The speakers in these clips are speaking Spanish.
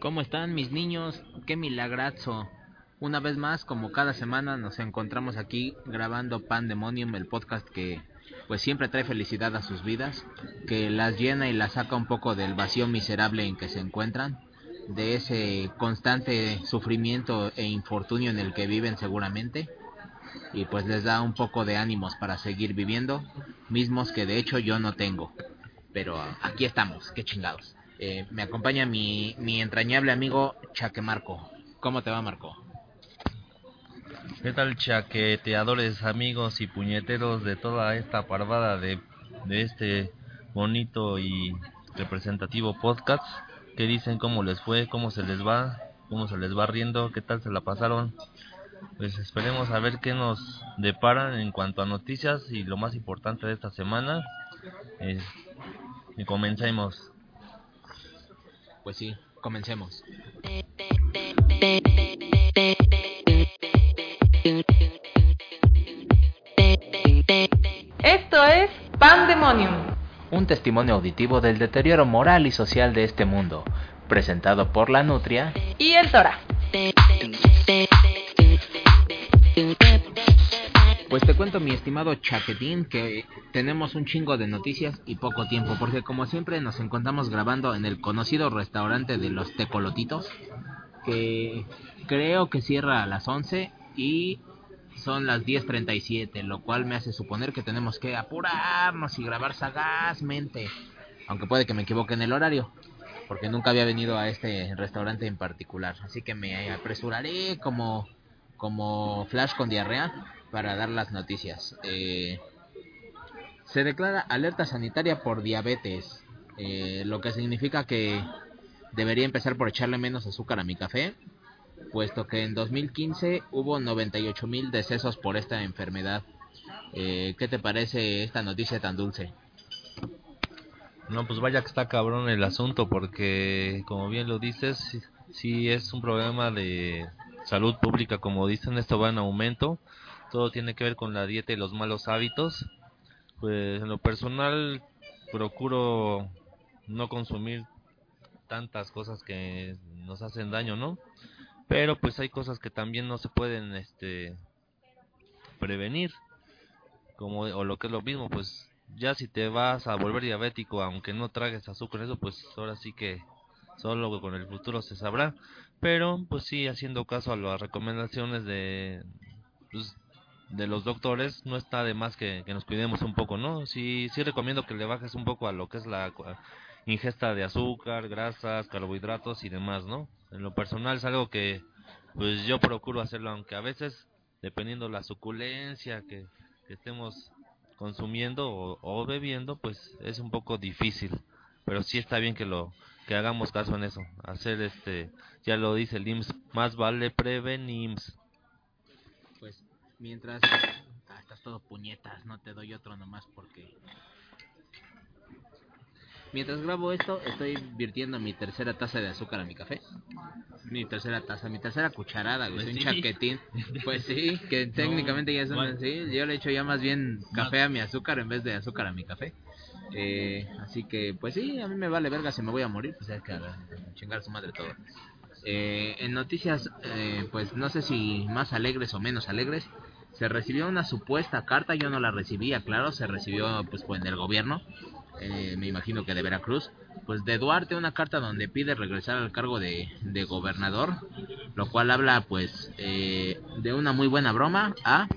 ¿Cómo están mis niños? ¡Qué milagrazo! Una vez más, como cada semana, nos encontramos aquí grabando Pandemonium, el podcast que pues siempre trae felicidad a sus vidas, que las llena y las saca un poco del vacío miserable en que se encuentran, de ese constante sufrimiento e infortunio en el que viven seguramente, y pues les da un poco de ánimos para seguir viviendo, mismos que de hecho yo no tengo. Pero aquí estamos, qué chingados. Eh, me acompaña mi, entrañable amigo Chaque Marco. ¿Cómo te va, Marco? ¿Qué tal chaqueteadores, amigos y puñeteros de toda esta parvada de, de este bonito y representativo podcast? ¿Qué dicen? ¿Cómo les fue? ¿Cómo se les va? ¿Cómo se les va riendo? ¿Qué tal se la pasaron? Pues esperemos a ver qué nos deparan en cuanto a noticias y lo más importante de esta semana. Es, y comencemos. Pues sí, comencemos. Esto es Pandemonium. Un testimonio auditivo del deterioro moral y social de este mundo, presentado por la Nutria Y el Tora. Pues te cuento, mi estimado Chaquetín, que tenemos un chingo de noticias y poco tiempo, porque como siempre nos encontramos grabando en el conocido restaurante de los Tecolotitos, que creo que cierra a las 11 y son las 10.37, lo cual me hace suponer que tenemos que apurarnos y grabar sagazmente, aunque puede que me equivoque en el horario, porque nunca había venido a este restaurante en particular, así que me apresuraré como, como Flash con diarrea para dar las noticias. Eh, se declara alerta sanitaria por diabetes, eh, lo que significa que debería empezar por echarle menos azúcar a mi café, puesto que en 2015 hubo 98 mil decesos por esta enfermedad. Eh, ¿Qué te parece esta noticia tan dulce? No, pues vaya que está cabrón el asunto porque, como bien lo dices, sí, sí es un problema de salud pública, como dicen, esto va en aumento. Todo tiene que ver con la dieta y los malos hábitos. Pues en lo personal procuro no consumir tantas cosas que nos hacen daño, ¿no? Pero pues hay cosas que también no se pueden este prevenir. Como o lo que es lo mismo, pues ya si te vas a volver diabético aunque no tragues azúcar eso pues ahora sí que solo con el futuro se sabrá pero pues sí haciendo caso a las recomendaciones de pues, de los doctores no está de más que, que, nos cuidemos un poco no sí sí recomiendo que le bajes un poco a lo que es la ingesta de azúcar grasas carbohidratos y demás no en lo personal es algo que pues yo procuro hacerlo aunque a veces dependiendo la suculencia que, que estemos consumiendo o, bebiendo pues es un poco difícil. Pero sí está bien que lo que hagamos caso en eso. Hacer este ya lo dice el IMSS más vale prevenims pues mientras ah, estás todo puñetas no te doy otro nomás porque mientras grabo esto estoy virtiendo mi tercera taza de azúcar a mi café mi tercera taza, mi tercera cucharada, güey, pues un chaquetín. Pues sí, que no, técnicamente ya es una, sí, yo le echo ya más bien café a mi azúcar en vez de azúcar a mi café. Eh, así que, pues sí, a mí me vale verga si me voy a morir, pues hay que chingar su madre todo. Eh, en noticias, eh, pues no sé si más alegres o menos alegres, se recibió una supuesta carta, yo no la recibía, claro, se recibió pues, en el gobierno, eh, me imagino que de Veracruz, pues de Duarte una carta donde pide regresar al cargo de, de gobernador, lo cual habla pues eh, de una muy buena broma, A,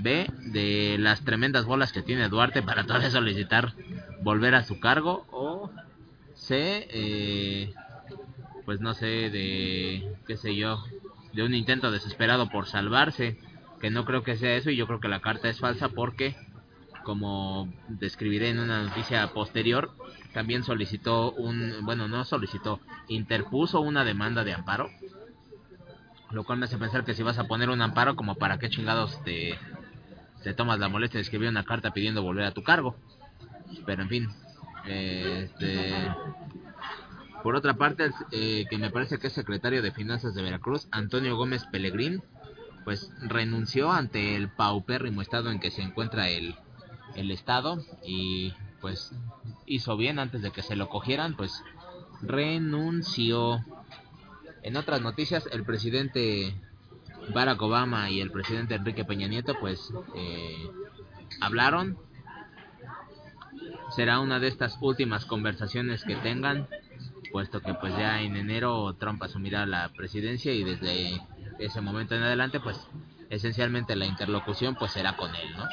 B, de las tremendas bolas que tiene Duarte para todavía solicitar volver a su cargo, o C, eh, pues no sé, de, qué sé yo, de un intento desesperado por salvarse, que no creo que sea eso y yo creo que la carta es falsa porque como describiré en una noticia posterior, también solicitó un, bueno, no solicitó, interpuso una demanda de amparo, lo cual me hace pensar que si vas a poner un amparo, como para qué chingados te, te tomas la molestia de escribir una carta pidiendo volver a tu cargo. Pero en fin, este, por otra parte, eh, que me parece que es secretario de Finanzas de Veracruz, Antonio Gómez Pellegrín, pues renunció ante el paupérrimo estado en que se encuentra el, el estado y pues hizo bien antes de que se lo cogieran, pues renunció. En otras noticias, el presidente Barack Obama y el presidente Enrique Peña Nieto, pues, eh, hablaron. Será una de estas últimas conversaciones que tengan, puesto que pues ya en enero Trump asumirá la presidencia y desde ese momento en adelante, pues, esencialmente la interlocución pues será con él, ¿no?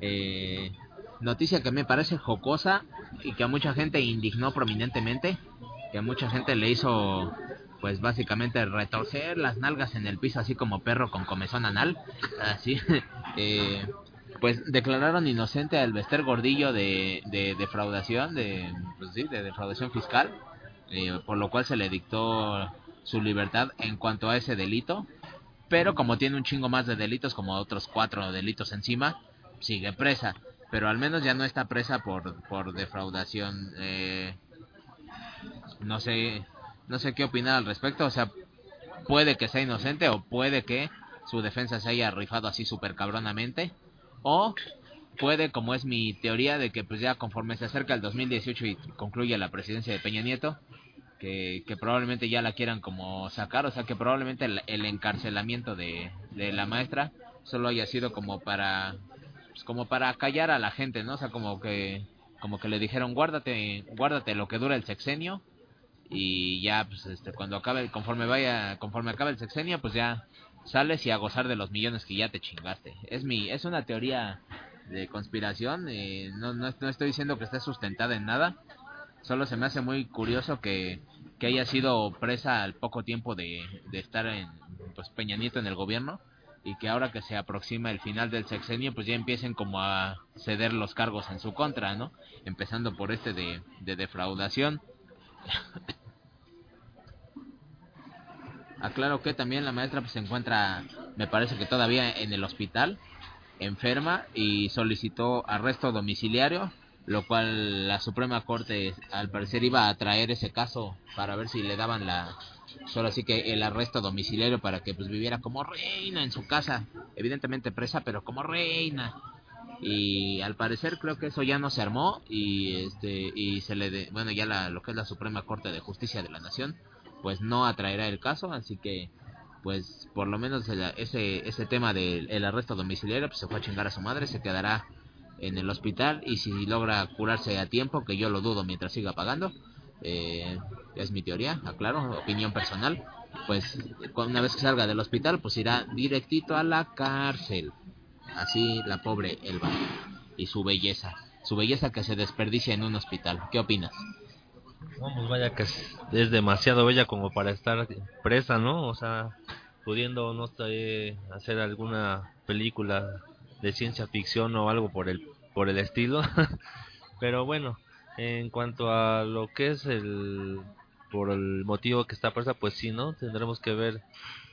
Eh, noticia que me parece jocosa y que a mucha gente indignó prominentemente, que a mucha gente le hizo pues básicamente retorcer las nalgas en el piso así como perro con comezón anal, así, eh, pues declararon inocente al Bester Gordillo de, de defraudación, de, pues sí, de defraudación fiscal, eh, por lo cual se le dictó su libertad en cuanto a ese delito, pero como tiene un chingo más de delitos, como otros cuatro delitos encima, sigue presa, pero al menos ya no está presa por, por defraudación. Eh, no sé, no sé qué opinar al respecto, o sea, puede que sea inocente o puede que su defensa se haya rifado así súper cabronamente, o puede, como es mi teoría, de que pues ya conforme se acerca el 2018 y concluye la presidencia de Peña Nieto, que, probablemente ya la quieran como sacar, o sea que probablemente el, el encarcelamiento de, de la maestra solo haya sido como para pues como para callar a la gente, ¿no? O sea, como que como que le dijeron, "Guárdate, guárdate lo que dura el sexenio." Y ya pues este cuando acabe conforme vaya conforme acabe el sexenio, pues ya sales y a gozar de los millones que ya te chingaste. Es mi es una teoría de conspiración, eh, no, no, no estoy diciendo que esté sustentada en nada, solo se me hace muy curioso que, que haya sido presa al poco tiempo de, de estar en pues Peña Nieto en el gobierno y que ahora que se aproxima el final del sexenio pues ya empiecen como a ceder los cargos en su contra, ¿no? Empezando por este de, de defraudación. Aclaro que también la maestra pues se encuentra, me parece que todavía en el hospital, enferma y solicitó arresto domiciliario, lo cual la Suprema Corte al parecer iba a traer ese caso para ver si le daban la solo así que el arresto domiciliario para que pues viviera como reina en su casa, evidentemente presa, pero como reina. Y al parecer creo que eso ya no se armó y este y se le de, bueno, ya la, lo que es la Suprema Corte de Justicia de la Nación pues no atraerá el caso, así que pues por lo menos ese ese tema del el arresto domiciliario pues se fue a chingar a su madre, se quedará en el hospital y si logra curarse a tiempo, que yo lo dudo mientras siga pagando, eh, es mi teoría, aclaro, opinión personal, pues una vez que salga del hospital, pues irá directito a la cárcel. Así la pobre Elba y su belleza, su belleza que se desperdicia en un hospital. ¿Qué opinas? Vamos, vaya que es, demasiado bella como para estar presa, ¿no? O sea, pudiendo no sé, hacer alguna película de ciencia ficción o algo por el por el estilo. Pero bueno, en cuanto a lo que es el por el motivo que está presa, pues sí, ¿no? Tendremos que ver.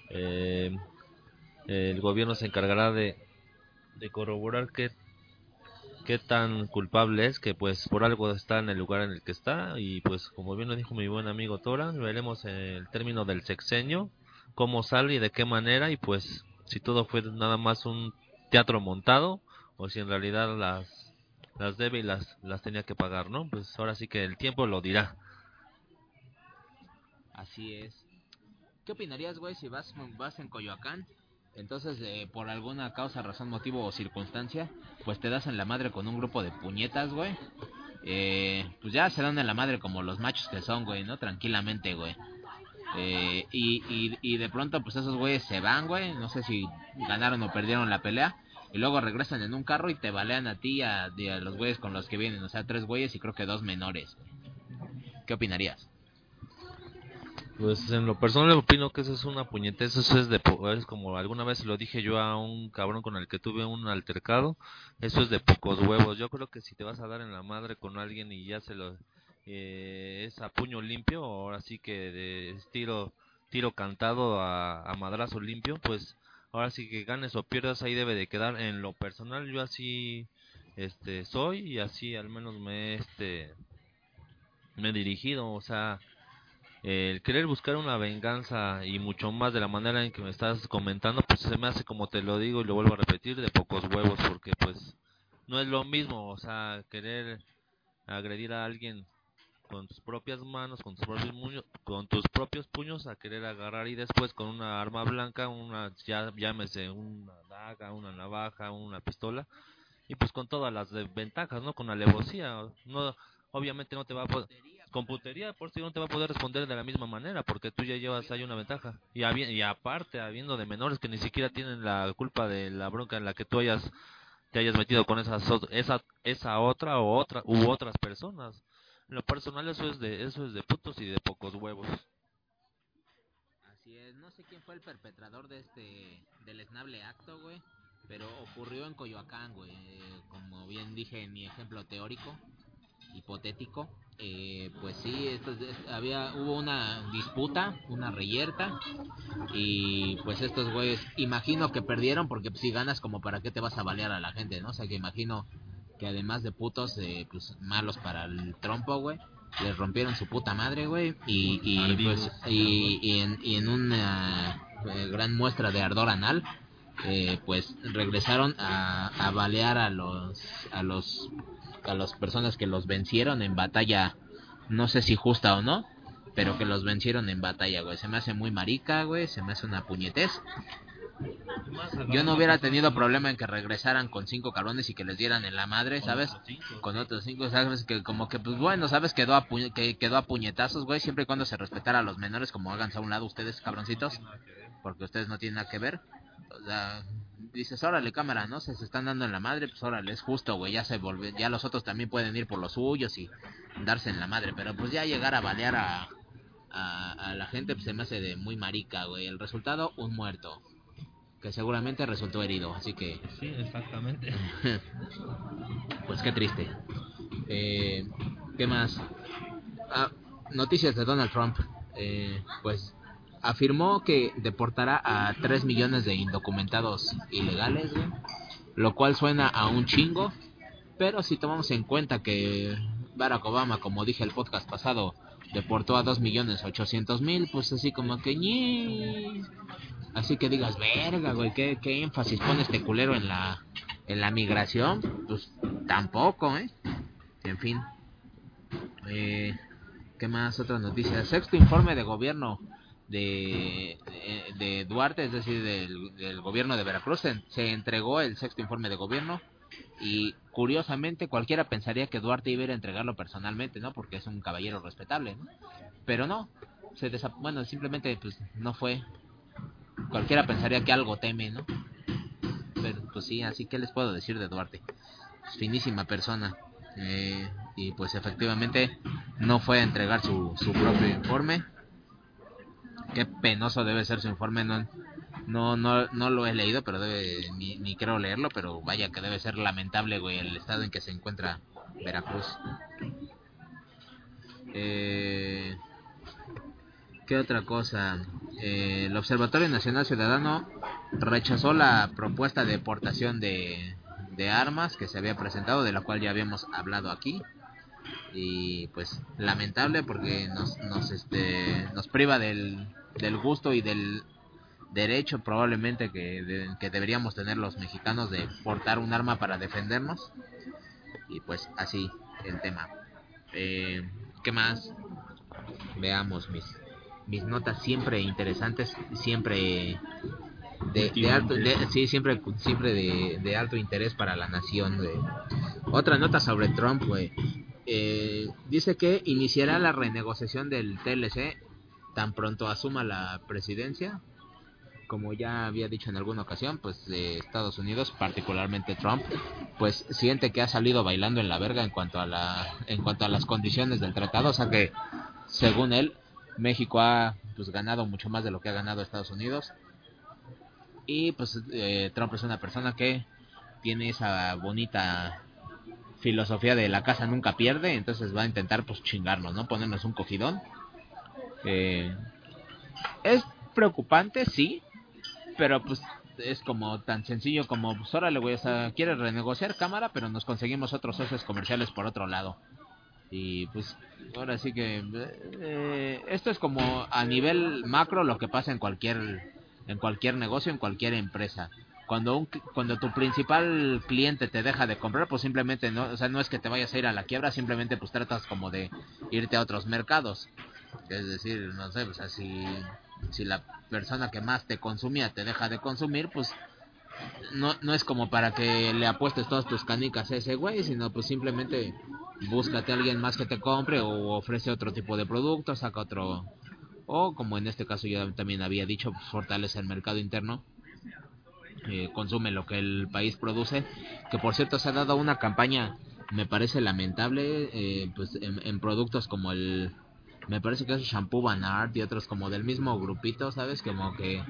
Eh, el gobierno se encargará de, de corroborar qué, qué tan culpable es, que pues por algo está en el lugar en el que está. Y pues como bien lo dijo mi buen amigo Tora, veremos el término del sexenio, cómo sale y de qué manera. Y pues si todo fue nada más un teatro montado o si en realidad las las debe y las las tenía que pagar, ¿no? Pues ahora sí que el tiempo lo dirá. Así es. ¿Qué opinarías, güey, si vas, vas en Coyoacán? Entonces, eh, por alguna causa, razón, motivo o circunstancia, pues te das en la madre con un grupo de puñetas, güey. Eh, pues ya se dan en la madre como los machos que son, güey, ¿no? Tranquilamente, güey. Eh, y, y, y de pronto, pues esos güeyes se van, güey. No sé si ganaron o perdieron la pelea. Y luego regresan en un carro y te balean a ti y a, a los güeyes con los que vienen. O sea, tres güeyes y creo que dos menores. ¿Qué opinarías? Pues en lo personal opino que eso es una puñetez, eso es de es como alguna vez lo dije yo a un cabrón con el que tuve un altercado, eso es de pocos huevos. Yo creo que si te vas a dar en la madre con alguien y ya se lo eh, es a puño limpio, ahora sí que de tiro tiro cantado a, a madrazo limpio, pues ahora sí que ganes o pierdas ahí debe de quedar. En lo personal yo así este soy y así al menos me este me he dirigido, o sea, el querer buscar una venganza y mucho más de la manera en que me estás comentando, pues se me hace como te lo digo y lo vuelvo a repetir, de pocos huevos, porque pues no es lo mismo, o sea, querer agredir a alguien con tus propias manos, con tus propios, con tus propios puños a querer agarrar y después con una arma blanca, una ya llámese una daga, una navaja, una pistola y pues con todas las ventajas, ¿no? Con alevosía, no obviamente no te va a poder con putería por si no te va a poder responder de la misma manera porque tú ya llevas ahí una ventaja y, y aparte habiendo de menores que ni siquiera tienen la culpa de la bronca en la que tú hayas te hayas metido con esas esa esa otra o otra u otras personas lo personal eso es de eso es de putos y de pocos huevos. Así es no sé quién fue el perpetrador de este del esnable acto güey pero ocurrió en Coyoacán güey como bien dije en mi ejemplo teórico hipotético eh, pues sí esto, había hubo una disputa una reyerta y pues estos güeyes imagino que perdieron porque si ganas como para qué te vas a balear a la gente no o sea que imagino que además de putos, eh, pues malos para el trompo, güey, les rompieron su puta madre, güey, y, y pues, y, en, y en una eh, gran muestra de ardor anal, eh, pues regresaron a, a balear a los, a los, a las personas que los vencieron en batalla, no sé si justa o no, pero que los vencieron en batalla, güey. Se me hace muy marica, güey, se me hace una puñetez. Yo no hubiera tenido problema en que regresaran con cinco cabrones y que les dieran en la madre, ¿sabes? Con otros cinco, ¿sabes? Que como que, pues bueno, ¿sabes? Quedó a, que quedó a puñetazos, güey, siempre y cuando se respetara a los menores, como háganse a un lado ustedes, cabroncitos, porque ustedes no tienen nada que ver. O sea, dices, órale, cámara, ¿no? Se, se están dando en la madre, pues órale, es justo, güey, ya se volvió, ya los otros también pueden ir por los suyos y darse en la madre, pero pues ya llegar a balear a, a, a la gente pues, se me hace de muy marica, güey. El resultado, un muerto que seguramente resultó herido, así que... Sí, exactamente. pues qué triste. Eh, ¿Qué más? Ah, noticias de Donald Trump. Eh, pues afirmó que deportará a 3 millones de indocumentados ilegales, lo cual suena a un chingo, pero si tomamos en cuenta que Barack Obama, como dije el podcast pasado, deportó a 2 millones 800 mil, pues así como que... Así que digas, verga, güey, ¿qué, qué énfasis pone este culero en la, en la migración? Pues tampoco, ¿eh? En fin. Eh, ¿Qué más? Otra noticia. Sexto informe de gobierno de, de, Duarte, es decir, del, del, gobierno de Veracruz. Se, se, entregó el sexto informe de gobierno y curiosamente cualquiera pensaría que Duarte iba a entregarlo personalmente, ¿no? Porque es un caballero respetable, ¿no? Pero no. Se bueno, simplemente pues no fue cualquiera pensaría que algo teme, ¿no? Pero pues sí, así que les puedo decir de Duarte. Finísima persona. Eh, y pues efectivamente no fue a entregar su, su propio informe. Qué penoso debe ser su informe, no, no, no, no lo he leído, pero debe, ni, ni creo leerlo, pero vaya que debe ser lamentable, güey, el estado en que se encuentra Veracruz. Eh, ¿Qué otra cosa? Eh, el Observatorio Nacional Ciudadano rechazó la propuesta de deportación de, de armas que se había presentado, de la cual ya habíamos hablado aquí. Y pues lamentable porque nos, nos, este, nos priva del, del gusto y del derecho probablemente que, que deberíamos tener los mexicanos de portar un arma para defendernos. Y pues así el tema. Eh, ¿Qué más? Veamos mis mis notas siempre interesantes, siempre de, de alto, sí, siempre, siempre de, de, alto interés para la nación. Otra nota sobre Trump, güey. Eh, dice que iniciará la renegociación del TLC tan pronto asuma la presidencia. Como ya había dicho en alguna ocasión, pues de Estados Unidos, particularmente Trump, pues siente que ha salido bailando en la verga en cuanto a la, en cuanto a las condiciones del tratado, o sea que, según él, México ha pues ganado mucho más de lo que ha ganado Estados Unidos. Y pues eh, Trump es una persona que tiene esa bonita filosofía de la casa nunca pierde entonces va a intentar pues chingarnos no ponernos un cogidón. Eh, es preocupante sí pero pues es como tan sencillo como pues órale güey o sea quiere renegociar cámara pero nos conseguimos otros socios comerciales por otro lado y pues ahora sí que eh, esto es como a nivel macro lo que pasa en cualquier en cualquier negocio en cualquier empresa. Cuando un, cuando tu principal cliente te deja de comprar pues simplemente no o sea no es que te vayas a ir a la quiebra simplemente pues tratas como de irte a otros mercados. Es decir, no sé, o sea, si, si la persona que más te consumía te deja de consumir, pues no, no es como para que le apuestes todas tus canicas a ese güey, sino pues simplemente búscate a alguien más que te compre o ofrece otro tipo de producto, saca otro... O como en este caso yo también había dicho, pues, fortalece el mercado interno, eh, consume lo que el país produce, que por cierto se ha dado una campaña, me parece lamentable, eh, pues en, en productos como el me parece que es Shampoo Van Art y otros como del mismo grupito, ¿sabes? Como que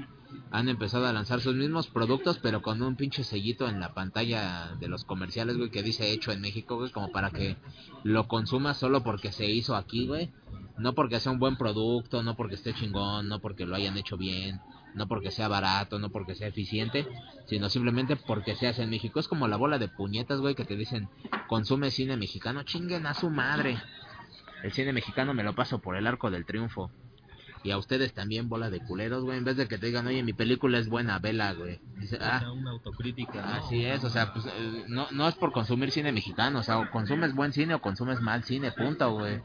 han empezado a lanzar sus mismos productos, pero con un pinche sellito en la pantalla de los comerciales, güey, que dice hecho en México, güey, como para que lo consumas solo porque se hizo aquí, güey. No porque sea un buen producto, no porque esté chingón, no porque lo hayan hecho bien, no porque sea barato, no porque sea eficiente, sino simplemente porque se hace en México. Es como la bola de puñetas, güey, que te dicen, consume cine mexicano, chinguen a su madre. El cine mexicano me lo paso por el arco del triunfo. Y a ustedes también, bola de culeros, güey. En vez de que te digan, oye, mi película es buena, vela, güey. Dice, ah, una autocrítica. ¿no? Así es, o sea, pues eh, no, no es por consumir cine mexicano, o sea, o consumes buen cine o consumes mal cine, punto, güey.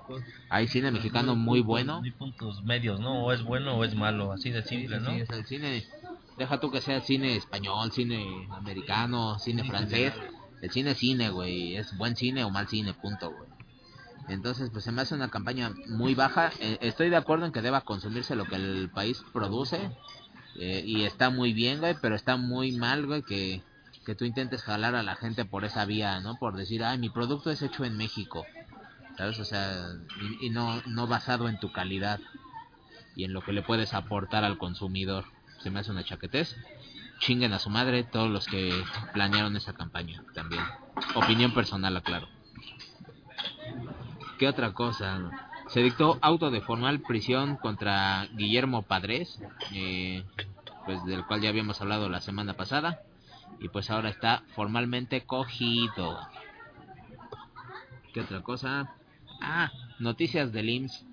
Hay cine mexicano muy bueno. Hay puntos medios, ¿no? O es bueno o es malo, así de simple, ¿no? Sí, es el cine, deja tú que sea cine español, cine americano, cine francés. El cine es cine, güey. Es buen cine o mal cine, punto, güey. Entonces, pues se me hace una campaña muy baja. Eh, estoy de acuerdo en que deba consumirse lo que el país produce. eh, y está muy bien, güey, pero está muy mal, güey, que, que tú intentes jalar a la gente por esa vía, ¿no? Por decir, ay, mi producto es hecho en México. ¿Sabes? O sea, y, y no, no basado en tu calidad y en lo que le puedes aportar al consumidor. Se me hace una chaquetez. Chinguen a su madre todos los que planearon esa campaña también. Opinión personal, aclaro. ¿Qué otra cosa? Se dictó auto de formal prisión contra Guillermo Padres, eh, pues del cual ya habíamos hablado la semana pasada, y pues ahora está formalmente cogido. ¿Qué otra cosa? Ah, noticias del IMSS.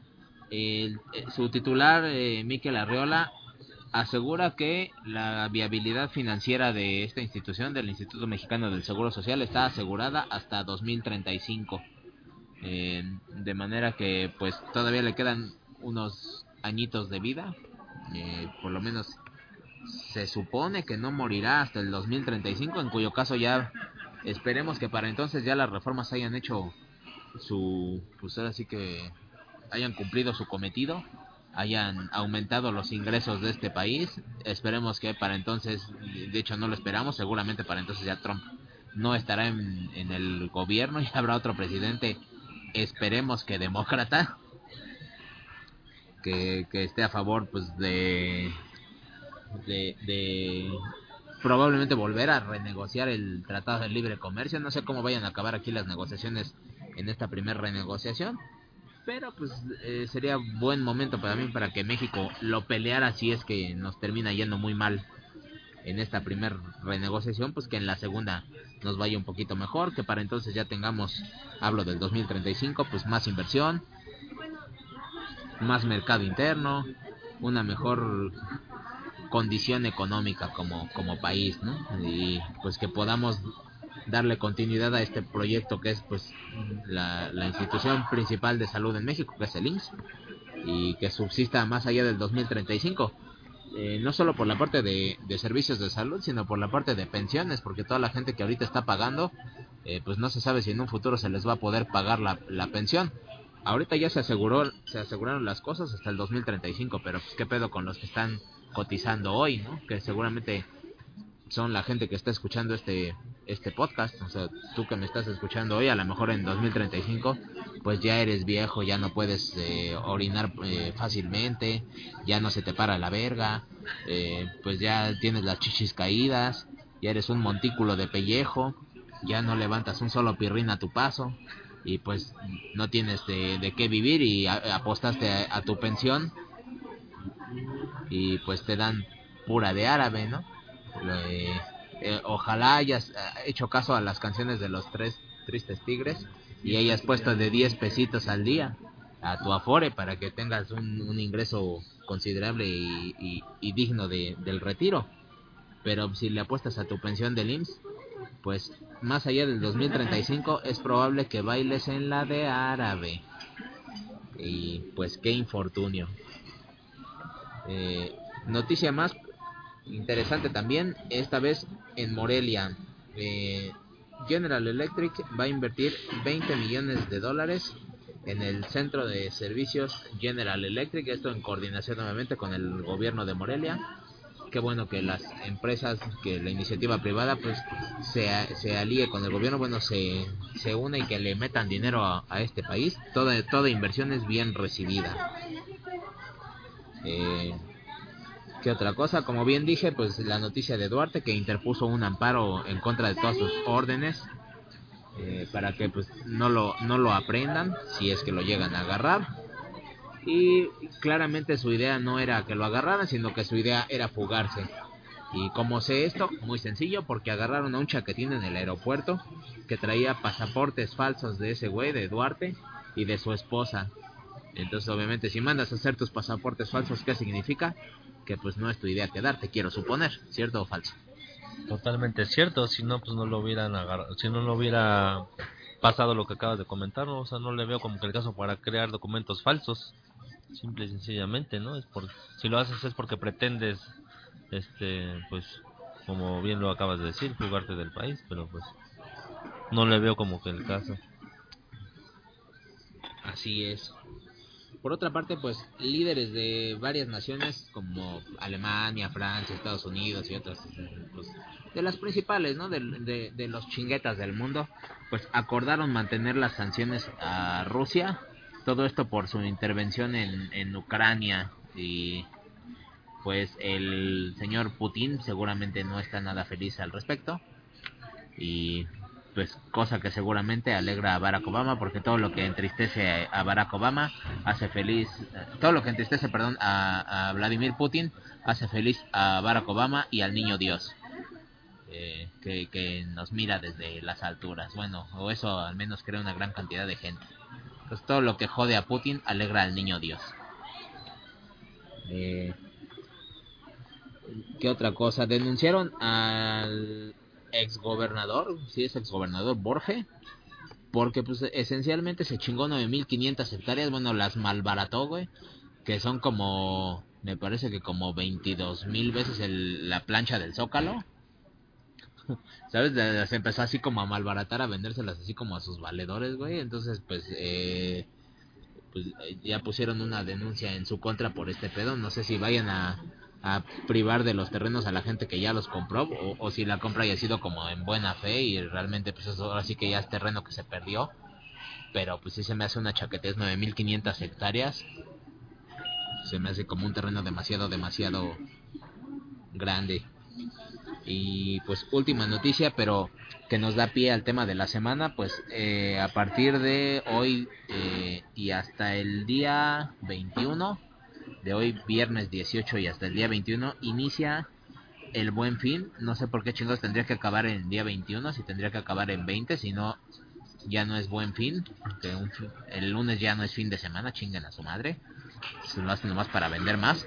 Eh, su titular, eh, Miquel Arreola, asegura que la viabilidad financiera de esta institución, del Instituto Mexicano del Seguro Social, está asegurada hasta 2035. Eh, de manera que pues todavía le quedan unos añitos de vida. Eh, por lo menos se supone que no morirá hasta el 2035, en cuyo caso ya esperemos que para entonces ya las reformas hayan hecho su, pues ahora sí que hayan cumplido su cometido, hayan aumentado los ingresos de este país. Esperemos que para entonces, de hecho no lo esperamos, seguramente para entonces ya Trump no estará en, en el gobierno y habrá otro presidente, esperemos que demócrata, que, esté a favor pues de, de, de probablemente volver a renegociar el Tratado de Libre Comercio. No sé cómo vayan a acabar aquí las negociaciones en esta primera renegociación. Pero pues eh, sería buen momento para mí para que México lo peleara si es que nos termina yendo muy mal en esta primera renegociación, pues que en la segunda nos vaya un poquito mejor, que para entonces ya tengamos, hablo del 2035, pues más inversión, más mercado interno, una mejor condición económica como, como país, ¿no? Y pues que podamos darle continuidad a este proyecto que es pues la, la institución principal de salud en México, que es el IMSS, y que subsista más allá del 2035. Eh, no solo por la parte de, de servicios de salud, sino por la parte de pensiones, porque toda la gente que ahorita está pagando, eh, pues no se sabe si en un futuro se les va a poder pagar la, la pensión. Ahorita ya se aseguró, se aseguraron las cosas hasta el 2035, pero pues qué pedo con los que están cotizando hoy, ¿no? Que seguramente son la gente que está escuchando este este podcast, o sea, tú que me estás escuchando hoy, a lo mejor en 2035, pues ya eres viejo, ya no puedes eh, orinar eh, fácilmente, ya no se te para la verga, eh, pues ya tienes las chichis caídas, ya eres un montículo de pellejo, ya no levantas un solo pirrín a tu paso y pues no tienes de, de qué vivir y a- apostaste a, a tu pensión y pues te dan pura de árabe, ¿no? Eh, eh, ojalá hayas eh, hecho caso a las canciones de los tres tristes tigres y hayas puesto de 10 pesitos al día a tu afore para que tengas un, un ingreso considerable y, y- digno de, del retiro. Pero si le apuestas a tu pensión del IMSS, pues más allá del 2035 es probable que bailes en la de árabe. Y pues qué infortunio. Eh, noticia más interesante también, esta vez en Morelia. Eh, General Electric va a invertir 20 millones de dólares en el centro de servicios General Electric, esto en coordinación nuevamente con el gobierno de Morelia. Qué bueno que las empresas, que la iniciativa privada pues se, se alíe con el gobierno, bueno, se, se une y que le metan dinero a, este país. Toda, toda inversión es bien recibida. Eh, ¿Qué otra cosa? Como bien dije, pues la noticia de Duarte que interpuso un amparo en contra de todas sus órdenes eh, para que pues no lo, no lo aprendan si es que lo llegan a agarrar. Y claramente su idea no era que lo agarraran, sino que su idea era fugarse. ¿Y cómo sé esto? Muy sencillo, porque agarraron a un chaquetín en el aeropuerto que traía pasaportes falsos de ese güey, de Duarte, y de su esposa. Entonces, obviamente, si mandas a hacer tus pasaportes falsos, ¿qué significa? Que pues no es tu idea quedarte, quiero suponer, ¿cierto o falso? Totalmente cierto, si no, pues no lo hubieran agarrado, si no lo hubiera pasado lo que acabas de comentar, ¿no? o sea, no le veo como que el caso para crear documentos falsos, simple y sencillamente, ¿no? Es por, si lo haces es porque pretendes, este, pues, como bien lo acabas de decir, fugarte del país, pero pues no le veo como que el caso. Así es. Por otra parte, pues líderes de varias naciones como Alemania, Francia, Estados Unidos y otras, pues, de las principales, ¿no? De, los chinguetas del mundo, pues acordaron mantener las sanciones a Rusia. Todo esto por su intervención en, en Ucrania y pues el señor Putin seguramente no está nada feliz al respecto y pues cosa que seguramente alegra a Barack Obama porque todo lo que entristece a Barack Obama hace feliz todo lo que entristece perdón a, Vladimir Putin hace feliz a Barack Obama y al niño Dios eh, que, que, nos mira desde las alturas. Bueno o eso al menos crea una gran cantidad de gente. Pues todo lo que jode a Putin alegra al niño Dios. Eh, ¿Qué otra cosa? Denunciaron al exgobernador, sí es exgobernador Borge, porque pues esencialmente se chingó 9500 hectáreas, bueno, las malbarató, güey, que son como, me parece que como 22 mil veces el, la plancha del Zócalo. ¿Sabes? Se empezó así como a malbaratar, a vendérselas así como a sus valedores, güey. Entonces, pues, eh, pues ya pusieron una denuncia en su contra por este pedo. No sé si vayan a, a privar de los terrenos a la gente que ya los compró o, si la compra haya sido como en buena fe y realmente pues eso ahora sí que ya es terreno que se perdió. Pero pues sí se me hace una chaquetez 9500 hectáreas. Se me hace como un terreno demasiado demasiado grande. Y pues última noticia pero que nos da pie al tema de la semana pues eh, a partir de hoy eh, y hasta el día 21 de hoy, viernes 18 y hasta el día 21, inicia el buen fin. No sé por qué chingos tendría que acabar en el día 21, si tendría que acabar en 20, si no, ya no es buen fin. Que un, el lunes ya no es fin de semana, chinguen a su madre. Se lo hacen nomás para vender más.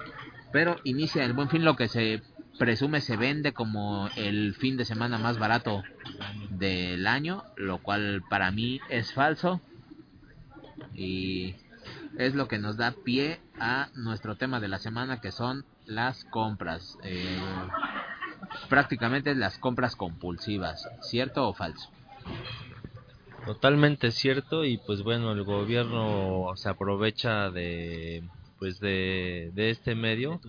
Pero inicia el buen fin, lo que se presume se vende como el fin de semana más barato del año, lo cual para mí es falso. Y es lo que nos da pie a nuestro tema de la semana que son las compras. Eh, prácticamente las compras compulsivas, ¿cierto o falso? Totalmente cierto y pues bueno, el gobierno se aprovecha de pues de, de este medio.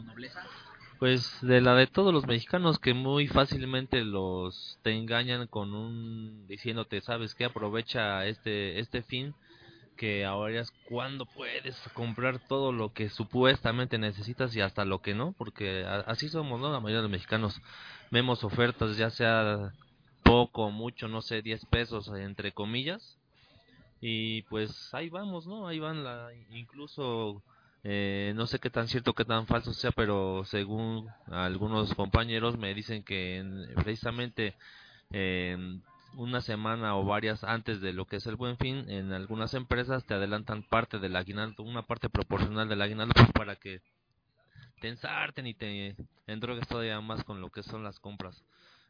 Pues de la de todos los mexicanos que muy fácilmente los te engañan con un diciéndote, ¿sabes qué? Aprovecha este este fin que ahora es cuando puedes comprar todo lo que supuestamente necesitas y hasta lo que no, porque así somos, ¿no? La mayoría de los mexicanos vemos ofertas, ya sea poco, mucho, no sé, 10 pesos entre comillas, y pues ahí vamos, ¿no? Ahí van la, incluso, eh, no sé qué tan cierto, qué tan falso sea, pero según algunos compañeros me dicen que en, precisamente una semana o varias antes de lo que es el buen fin, en algunas empresas te adelantan parte del aguinaldo, una parte proporcional del aguinaldo pues, para que te ensarten y te endrogues todavía más con lo que son las compras.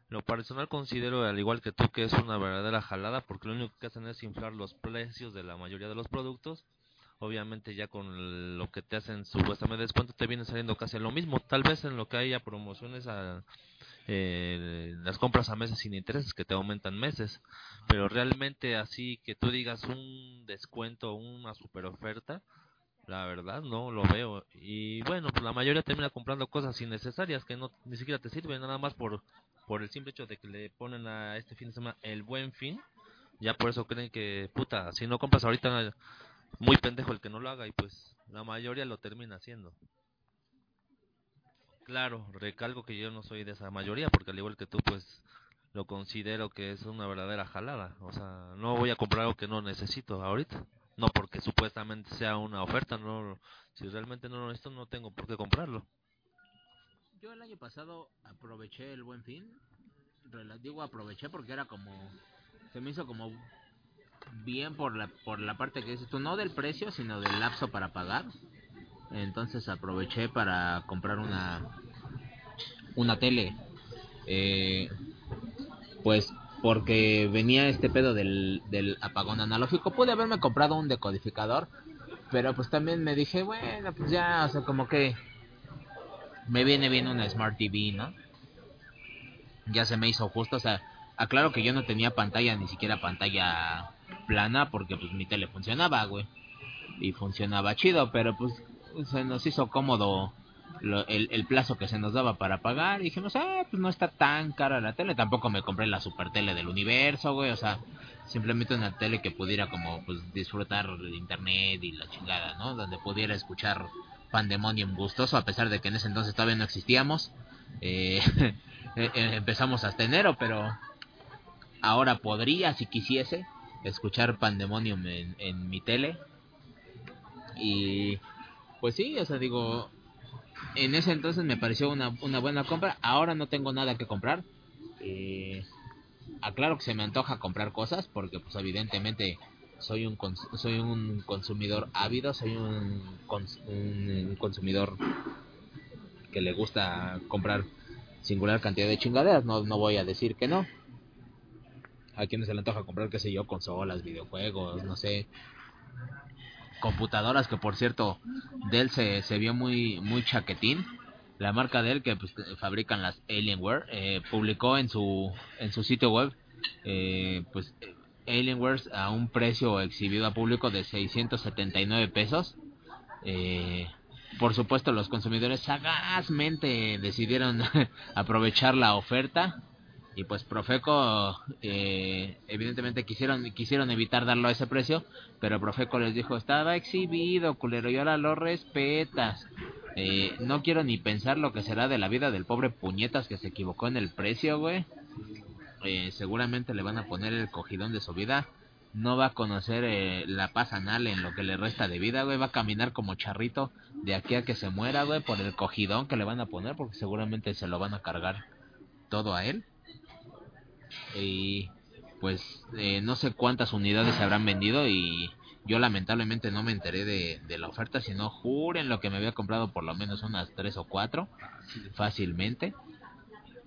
Lo personal considero, al igual que tú, que es una verdadera jalada porque lo único que hacen es inflar los precios de la mayoría de los productos obviamente ya con lo que te hacen supuestamente descuento te viene saliendo casi lo mismo. Tal vez en lo que haya promociones a eh, las compras a meses sin intereses que te aumentan meses, pero realmente así que tú digas un descuento, una super oferta, la verdad no lo veo. Y bueno, pues la mayoría termina comprando cosas innecesarias que no ni siquiera te sirven, nada más por, por el simple hecho de que le ponen a este fin de semana el buen fin. Ya por eso creen que, puta, si no compras ahorita, muy pendejo el que no lo haga y pues la mayoría lo termina haciendo. Claro, recalco que yo no soy de esa mayoría porque al igual que tú, pues lo considero que es una verdadera jalada. O sea, no voy a comprar algo que no necesito ahorita no porque supuestamente sea una oferta, no si realmente no lo necesito no tengo por qué comprarlo. Yo el año pasado aproveché el buen fin, digo aproveché porque era como se me hizo como bien por la por la parte que dices tú, no del precio, sino del lapso para pagar. Entonces aproveché para comprar una una tele. Eh, pues porque venía este pedo del, del apagón analógico. Pude haberme comprado un decodificador, pero pues también me dije, bueno, pues ya, o sea, como que me viene bien una Smart TV, ¿no? Ya se me hizo justo, o sea, aclaro que yo no tenía pantalla, ni siquiera pantalla plana, porque pues mi tele funcionaba, güey. Y funcionaba chido, pero pues se nos hizo cómodo el, plazo que se nos daba para pagar. Y dijimos, ah, pues no está tan cara la tele. Tampoco me compré la super tele del universo, güey. O sea, simplemente una tele que pudiera como pues disfrutar de internet y la chingada, ¿no? Donde pudiera escuchar Pandemonium gustoso, a pesar de que en ese entonces todavía no existíamos. Eh, eh, empezamos hasta enero, pero ahora podría, si quisiese, escuchar Pandemonium en mi tele. Y pues sí, o sea, digo, en ese entonces me pareció una, una buena compra. Ahora no tengo nada que comprar. Eh, aclaro que se me antoja comprar cosas porque pues evidentemente soy un soy un consumidor ávido, soy un, un consumidor que le gusta comprar singular cantidad de chingaderas, no, no voy a decir que no. A quienes se le antoja comprar, qué sé yo, consolas, videojuegos, no sé, computadoras que por cierto Dell se, se vio muy muy chaquetín. La marca Dell que pues, fabrican las Alienware eh, publicó en su en su sitio web eh, pues Alienware a un precio exhibido a público de 679 pesos. Eh, por supuesto los consumidores sagazmente decidieron aprovechar la oferta y pues Profeco eh, evidentemente quisieron quisieron evitar darlo a ese precio pero Profeco les dijo estaba exhibido culero y ahora lo respetas eh, no quiero ni pensar lo que será de la vida del pobre puñetas que se equivocó en el precio güey. Eh, seguramente le van a poner el cogidón de su vida. No va a conocer la paz anal en lo que le resta de vida, güey. Va a caminar como charrito de aquí a que se muera, güey, por el cogidón que le van a poner, porque seguramente se lo van a cargar todo a él y pues eh, no sé cuántas unidades se habrán vendido y yo lamentablemente no me enteré de, la oferta, sino juren lo que me había comprado por lo menos unas tres o cuatro fácilmente.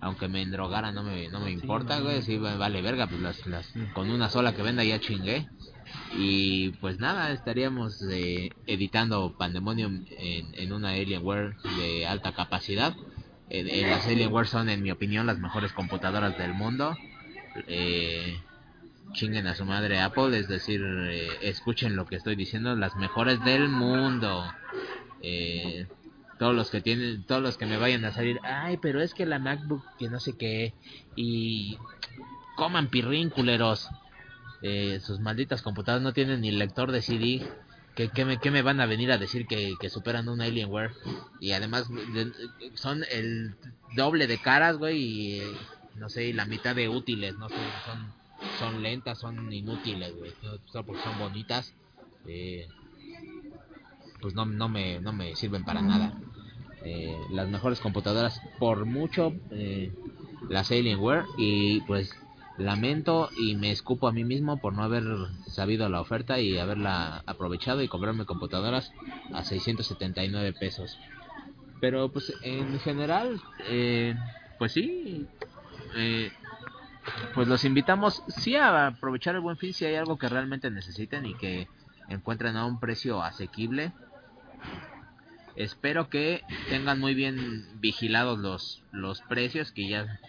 Aunque me endrogara no me, no me importa, güey, si vale verga, pues las, las, con una sola que venda ya chingué. Y pues nada, estaríamos eh, editando Pandemonium en, en una Alienware de alta capacidad. Eh, las Alienware son, en mi opinión, las mejores computadoras del mundo eh, chinguen a su madre Apple, es decir, eh, escuchen lo que estoy diciendo, las mejores del mundo. Eh, todos los que tienen, todos los que me vayan a salir, ay, pero es que la MacBook que no sé qué y coman pirrín culeros. Eh, sus malditas computadoras no tienen ni lector de CD. ¿Qué, qué, me, me van a venir a decir que, que superan un Alienware? Y además son el doble de caras, güey, y no sé, la mitad de útiles, no sé, son, son lentas, son inútiles, güey, porque son bonitas, eh, pues no, no, me, no me sirven para nada. Eh, las mejores computadoras, por mucho, eh, las Alienware, y pues lamento y me escupo a mí mismo por no haber sabido la oferta y haberla aprovechado y comprarme computadoras a 679 pesos. Pero pues en general, eh, pues sí, eh, pues los invitamos sí a aprovechar el buen fin si hay algo que realmente necesiten y que encuentren a un precio asequible. Espero que tengan muy bien vigilados los, los precios, que ya,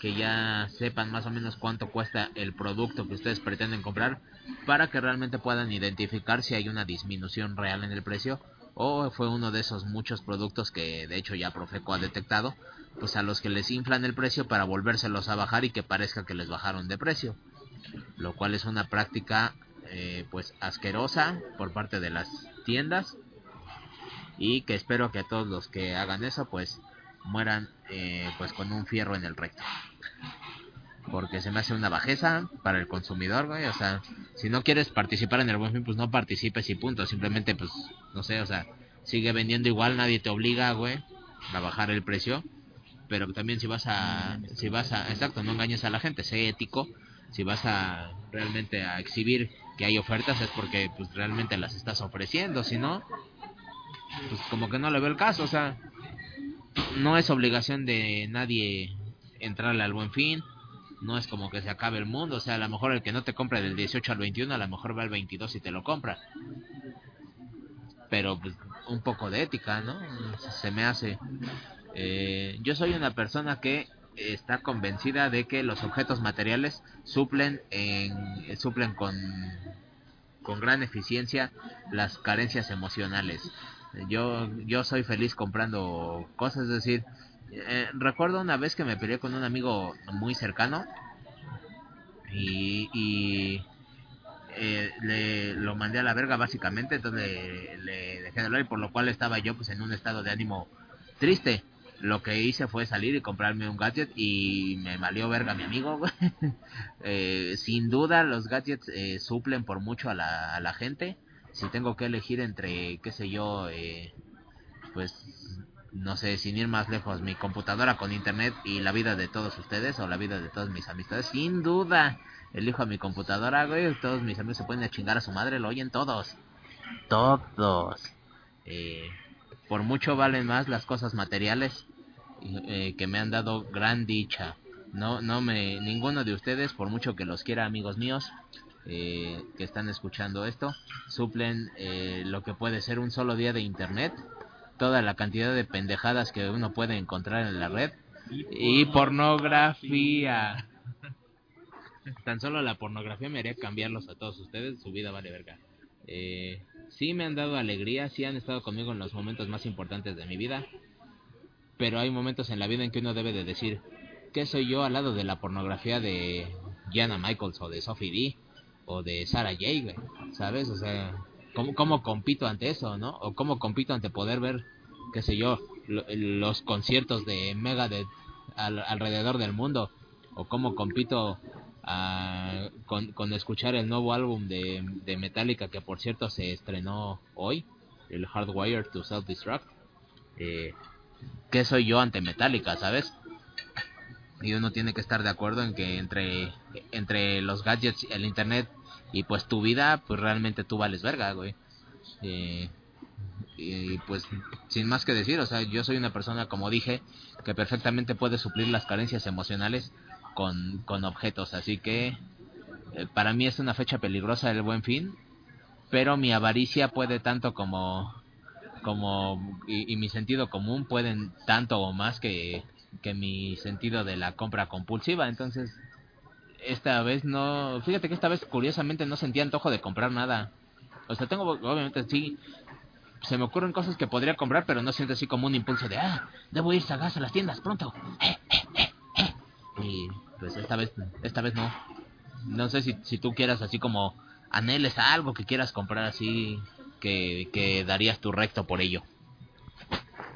que ya sepan más o menos cuánto cuesta el producto que ustedes pretenden comprar, para que realmente puedan identificar si hay una disminución real en el precio o fue uno de esos muchos productos que de hecho ya Profeco ha detectado, pues a los que les inflan el precio para volvérselos a bajar y que parezca que les bajaron de precio, lo cual es una práctica eh, pues asquerosa por parte de las tiendas. Y que espero que todos los que hagan eso pues mueran eh, pues con un fierro en el recto. Porque se me hace una bajeza para el consumidor, güey, o sea, si no quieres participar en el buen fin, pues no participes y punto, simplemente pues no sé, o sea, sigue vendiendo igual, nadie te obliga, güey, a bajar el precio, pero también si vas a si vas a exacto, no engañes a la gente, sé ético, si vas a realmente a exhibir que hay ofertas es porque pues realmente las estás ofreciendo, si no pues como que no le veo el caso, o sea, no es obligación de nadie entrarle al buen fin, no es como que se acabe el mundo, o sea, a lo mejor el que no te compra del 18 al 21, a lo mejor va al 22 y te lo compra. Pero pues, un poco de ética, ¿no? Se me hace. Eh, yo soy una persona que está convencida de que los objetos materiales suplen en suplen con con gran eficiencia las carencias emocionales. Yo yo soy feliz comprando cosas, es decir, eh, recuerdo una vez que me peleé con un amigo muy cercano y, y eh, le lo mandé a la verga básicamente, entonces le, dejé de hablar y por lo cual estaba yo pues en un estado de ánimo triste. Lo que hice fue salir y comprarme un gadget y me valió verga mi amigo. eh, sin duda los gadgets eh, suplen por mucho a la, a la gente. Si tengo que elegir entre, qué sé yo, eh, pues no sé, sin ir más lejos, mi computadora con internet y la vida de todos ustedes o la vida de todas mis amistades, sin duda, elijo a mi computadora, güey, todos mis amigos se pueden a chingar a su madre, lo oyen todos, todos. Eh, por mucho valen más las cosas materiales eh, que me han dado gran dicha. No, no me, ninguno de ustedes, por mucho que los quiera, amigos míos, eh, que están escuchando esto, suplen eh, lo que puede ser un solo día de internet toda la cantidad de pendejadas que uno puede encontrar en la red y, pornografía. Tan solo la pornografía me haría cambiarlos a todos ustedes, su vida vale verga. Eh, sí me han dado alegría, sí han estado conmigo en los momentos más importantes de mi vida, pero hay momentos en la vida en que uno debe de decir, ¿qué soy yo al lado de la pornografía de Jana Michaels o de Sophie D o de Sarah J, ¿sabes? O sea, ¿Cómo, ¿Cómo compito ante eso, no? O cómo compito ante poder ver, qué sé yo, los conciertos de Megadeth al, alrededor del mundo. O cómo compito ah, con, con, escuchar el nuevo álbum de, de Metallica que por cierto se estrenó hoy, el Hardwired to Self-Destruct. Eh, ¿Qué soy yo ante Metallica, sabes? Y uno tiene que estar de acuerdo en que entre, entre los gadgets, el internet y pues tu vida, pues realmente tú vales verga, güey. Eh, y pues sin más que decir, o sea, yo soy una persona, como dije, que perfectamente puede suplir las carencias emocionales con, con objetos, así que eh, para mí es una fecha peligrosa el buen fin, pero mi avaricia puede tanto como como y, mi sentido común pueden tanto o más que, que mi sentido de la compra compulsiva, entonces esta vez no, fíjate que esta vez curiosamente no sentía antojo de comprar nada. O sea, tengo, obviamente sí, se me ocurren cosas que podría comprar, pero no siento así como un impulso de, ah, debo ir sagaz a las tiendas pronto. Eh, eh, eh, y pues esta vez, esta vez no. No sé si, si tú quieras así como anheles a algo que quieras comprar así, que, que darías tu recto por ello.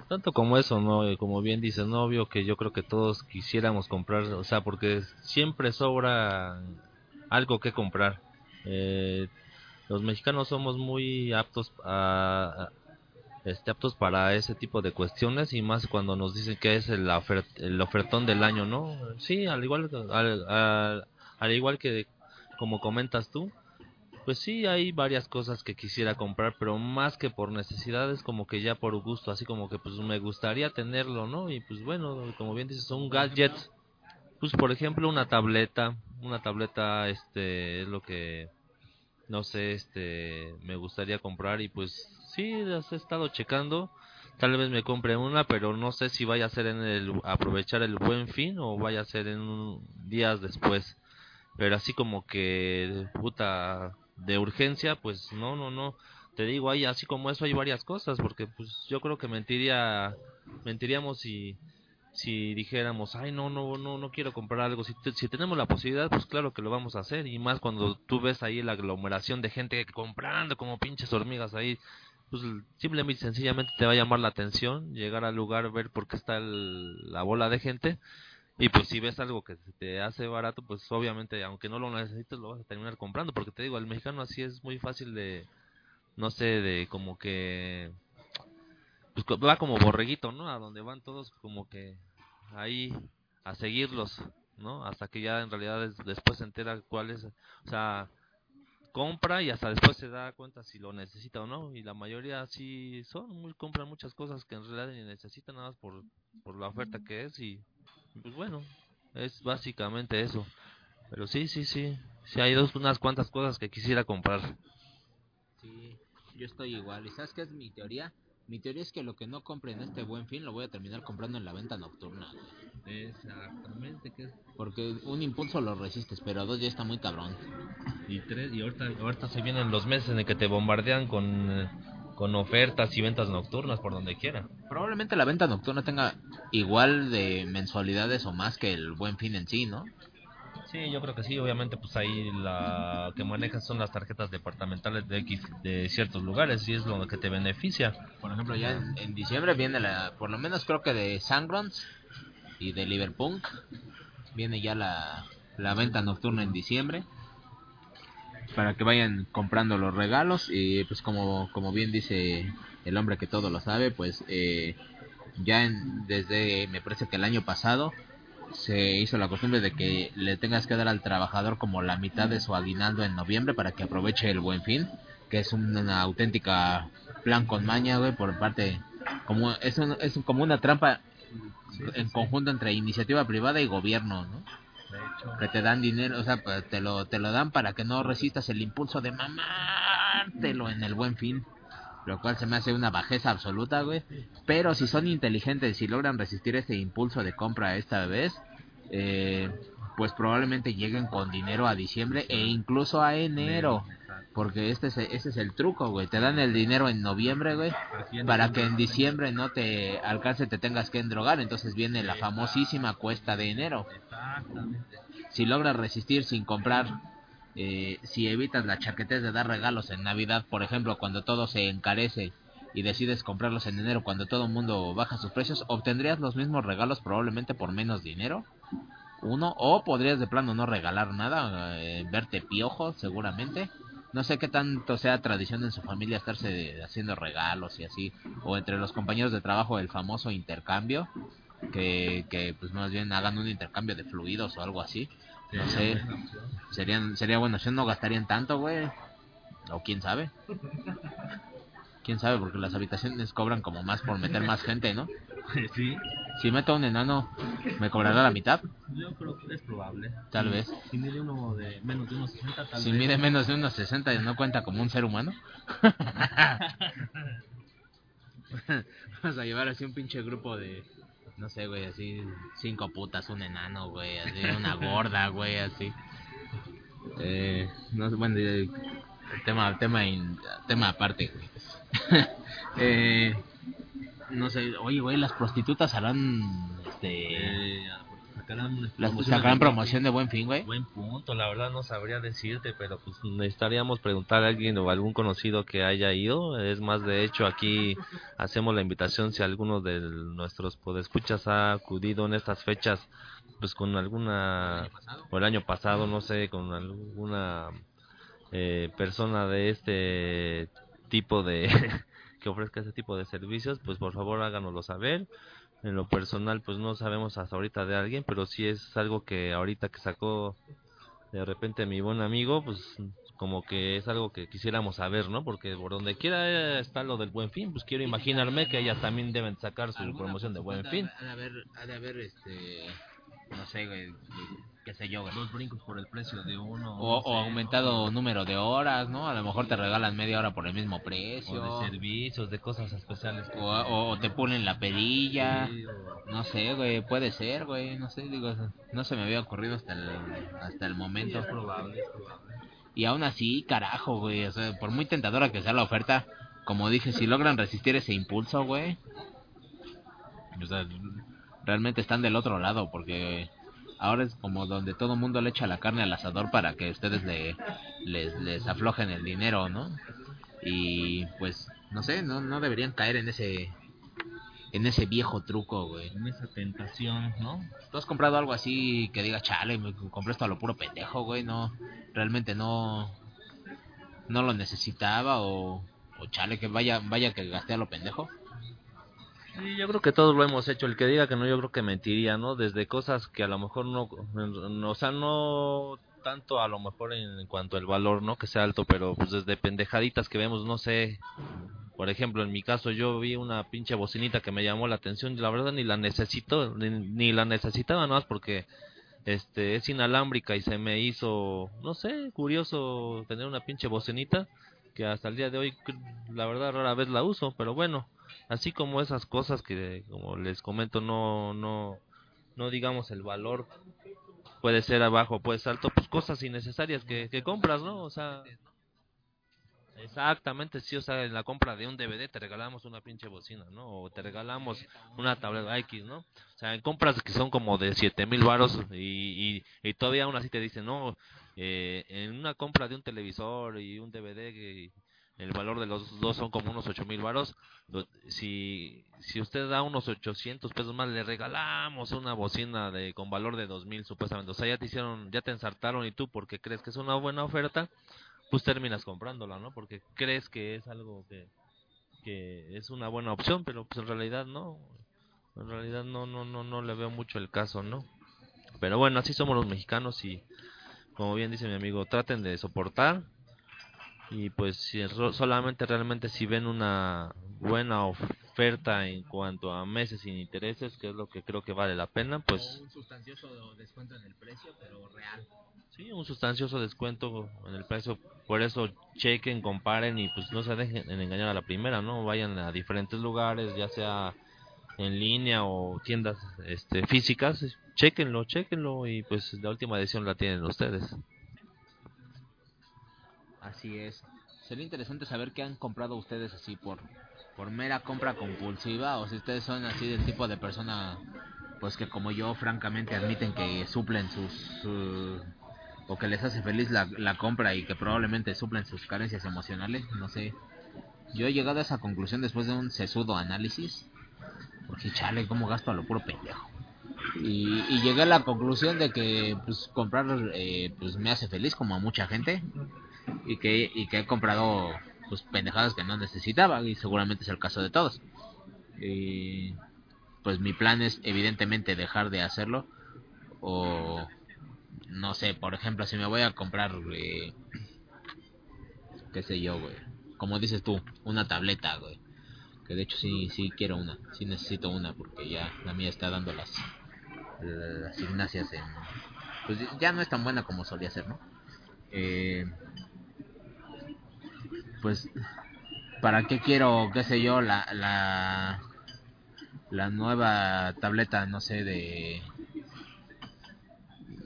Tanto como eso, ¿no? Como bien dice novio, que yo creo que todos quisiéramos comprar, o sea, porque siempre sobra algo que comprar. Eh, los mexicanos somos muy aptos a, este, aptos para ese tipo de cuestiones y más cuando nos dicen que es el, el ofertón del año, ¿no? Sí, al igual, al, al, al igual que como comentas tú, pues sí, hay varias cosas que quisiera comprar, pero más que por necesidades, como que ya por gusto, así como que pues me gustaría tenerlo, ¿no? Y pues bueno, como bien dices, un gadget, pues por ejemplo una tableta, una tableta este es lo que no sé, este, me gustaría comprar y pues sí, las he estado checando. Tal vez me compre una, pero no sé si vaya a ser en el aprovechar el buen fin o vaya a ser en un- días después. Pero así como que puta de urgencia, pues no, no, no. Te digo, hay así como eso hay varias cosas, porque pues yo creo que mentiría mentiríamos si si dijéramos, ay, no, no, no, no quiero comprar algo. Si, te- si tenemos la posibilidad, pues claro que lo vamos a hacer. Y más cuando tú ves ahí la aglomeración de gente comprando como pinches hormigas ahí, pues simplemente sencillamente te va a llamar la atención llegar al lugar, ver por qué está el- la bola de gente. Y pues si ves algo que te hace barato, pues obviamente, aunque no lo necesites, lo vas a terminar comprando. Porque te digo, el mexicano así es muy fácil de, no sé, de como que pues va como borreguito, ¿no? A donde van todos como que ahí a seguirlos, ¿no? Hasta que ya en realidad es- después se entera cuál es, o sea, compra y hasta después se da cuenta si lo necesita o no. Y la mayoría sí son, muy, compran muchas cosas que en realidad ni necesitan nada más por, por la oferta que es y pues bueno, es básicamente eso. Pero sí, sí, sí, sí hay dos, unas cuantas cosas que quisiera comprar. Sí, yo estoy igual. ¿Y sabes qué es mi teoría? Mi teoría es que lo que no compre en este buen fin lo voy a terminar comprando en la venta nocturna, güey. Exactamente, que es Porque un impulso lo resistes, pero dos ya está muy cabrón. Y tres, y ahorita, ahorita se vienen los meses en el que te bombardean con, eh, con ofertas y ventas nocturnas por donde quiera. Probablemente la venta nocturna tenga igual de mensualidades o más que el buen fin en sí, ¿no? Sí, yo creo que sí, obviamente pues ahí la que manejas son las tarjetas departamentales de X de ciertos lugares y es lo que te beneficia. Por ejemplo, ya en, en diciembre viene la, por lo menos creo que de Sangrons y de Liverpool, viene ya la, la venta nocturna en diciembre. Para que vayan comprando los regalos y pues como, como bien dice el hombre que todo lo sabe, pues eh, ya en- desde, me parece que el año pasado, se hizo la costumbre de que le tengas que dar al trabajador como la mitad de su aguinaldo en noviembre para que aproveche el buen fin, que es una auténtica plan con maña, güey, por parte, como es, un- es como una trampa en conjunto entre iniciativa privada y gobierno, ¿no? Que te dan dinero, o sea, pues, te lo, te lo dan para que no resistas el impulso de mamártelo en el buen fin. Lo cual se me hace una bajeza absoluta, güey. Pero si son inteligentes y logran resistir ese impulso de compra esta vez, eh, pues probablemente lleguen con dinero a diciembre e incluso a enero. Porque este es, ese es el truco, güey. Te dan el dinero en noviembre, güey, para que en diciembre no te alcance, te tengas que endrogar. Entonces viene la famosísima cuesta de enero. Si logras resistir sin comprar, eh, si evitas la chaquetez de dar regalos en Navidad, por ejemplo, cuando todo se encarece y decides comprarlos en enero cuando todo el mundo baja sus precios, obtendrías los mismos regalos probablemente por menos dinero. Uno, o podrías de plano no regalar nada, eh, verte piojo seguramente. No sé qué tanto sea tradición en su familia estarse de- haciendo regalos y así, o entre los compañeros de trabajo el famoso intercambio, que, que pues más bien hagan un intercambio de fluidos o algo así. No sé, serían, sería bueno, si no gastarían tanto, güey. O quién sabe. Quién sabe, porque las habitaciones cobran como más por meter más gente, ¿no? Sí, Si meto a un enano, ¿me cobrará la mitad? yo creo que es probable. Tal vez. Si mide uno de menos de unos 60, tal Si mide menos de unos 60 y no cuenta como un ser humano. Vamos a llevar así un pinche grupo de, no sé, güey, así cinco putas, un enano, güey, así una gorda, güey, así. Eh, no sé, bueno, tema, tema, in- tema aparte, güey. eh, no sé, oye, güey, las prostitutas harán, este, Eh, sacarán las promoción de buen fin, güey. Buen punto, la verdad no sabría decirte, pero pues necesitaríamos preguntar a alguien o algún conocido que haya ido. Es más, de hecho, aquí hacemos la invitación si alguno de nuestros podescuchas ha acudido en estas fechas, pues con alguna, o el año pasado, no sé, con alguna eh, persona de este tipo de, que ofrezca ese tipo de servicios, pues por favor háganoslo saber. En lo personal, pues no sabemos hasta ahorita de alguien, pero sí es algo que ahorita que sacó de repente mi buen amigo, pues como que es algo que quisiéramos saber, ¿no? Porque por donde quiera está lo del buen fin, pues quiero imaginarme que ellas también deben sacar su promoción de buen fin. Ha de haber, ha de haber, este, no sé, güey, qué sé yo, güey. Dos brincos por el precio de uno. O, no sé, o aumentado número de horas, ¿no? A lo mejor te regalan media hora por el mismo precio. O de servicios, de cosas especiales. O, te ponen la. Sí, o- No sé, güey, puede ser, güey, no sé, digo, no se me había ocurrido hasta el, hasta el Sí, momento. es probable, es probable. Y aún así, carajo, güey, o sea, por muy tentadora que sea la oferta, como dije, si logran resistir ese impulso, güey, o sea, realmente están del otro lado, porque ahora es como donde todo mundo le echa la carne al asador para que ustedes le, les, les aflojen el dinero, ¿no? Y pues, no sé, no, no deberían caer en ese, en ese viejo truco, güey. En esa tentación, ¿no? ¿Tú has comprado algo así que diga, chale, me compré esto a lo puro pendejo, güey? No, realmente no, no lo necesitaba o, o chale, que vaya, vaya que gasté a lo pendejo. Sí, yo creo que todos lo hemos hecho. El que diga que no, yo creo que mentiría, ¿no? Desde cosas que a lo mejor no, o sea, no tanto a lo mejor en cuanto al valor, ¿no? Que sea alto, pero pues desde pendejaditas que vemos, no sé. Por ejemplo, en mi caso yo vi una pinche bocinita que me llamó la atención y la verdad ni la necesito, ni, ni la necesitaba más porque este es inalámbrica y se me hizo, no sé, curioso tener una pinche bocinita que hasta el día de hoy la verdad rara vez la uso, pero bueno, así como esas cosas que como les comento no no no digamos el valor puede ser abajo puede ser alto pues cosas innecesarias que, que compras no o sea exactamente sí o sea en la compra de un DVD te regalamos una pinche bocina no o te regalamos una tableta X no o sea en compras que son como de siete mil varos y, y, y todavía aún así te dicen no eh, en una compra de un televisor y un DVD que el valor de los dos son como unos ocho mil varos. Si si usted da unos 800 pesos más le regalamos una bocina de con valor de 2000 supuestamente. O sea ya te hicieron ya te ensartaron y tú porque crees que es una buena oferta pues terminas comprándola no porque crees que es algo que que es una buena opción pero pues en realidad no. En realidad no no no no le veo mucho el caso no pero bueno así somos los mexicanos y como bien dice mi amigo traten de soportar y pues si solamente realmente si ven una buena oferta en cuanto a meses sin intereses que es lo que creo que vale la pena pues un sustancioso descuento en el precio, pero real. sí un sustancioso descuento en el precio. Por eso chequen comparen y pues no se dejen en engañar a la primera no vayan a diferentes lugares ya sea en línea o tiendas este físicas chequenlo chequenlo y pues la última decisión la tienen ustedes Así es. Sería interesante saber qué han comprado ustedes así por, por mera compra compulsiva o si ustedes son así del tipo de persona pues que como yo francamente admiten que suplen sus su- o que les hace feliz la, la compra y que probablemente suplen sus carencias emocionales, no sé. Yo he llegado a esa conclusión después de un sesudo análisis porque chale, cómo gasto a lo puro pendejo. Y, y llegué a la conclusión de que pues comprar eh, pues me hace feliz como a mucha gente y que, y que he comprado pues pendejadas que no necesitaba y seguramente es el caso de todos. Y pues mi plan es evidentemente dejar de hacerlo o no sé, por ejemplo, si me voy a comprar eh, qué sé yo, güey. Como dices tú, una tableta, güey. Que de hecho sí sí quiero una, sí necesito una porque ya la mía está dando las las ignacias en pues ya no es tan buena como solía ser, ¿no? Eh, pues para qué quiero qué sé yo la la la nueva tableta no sé de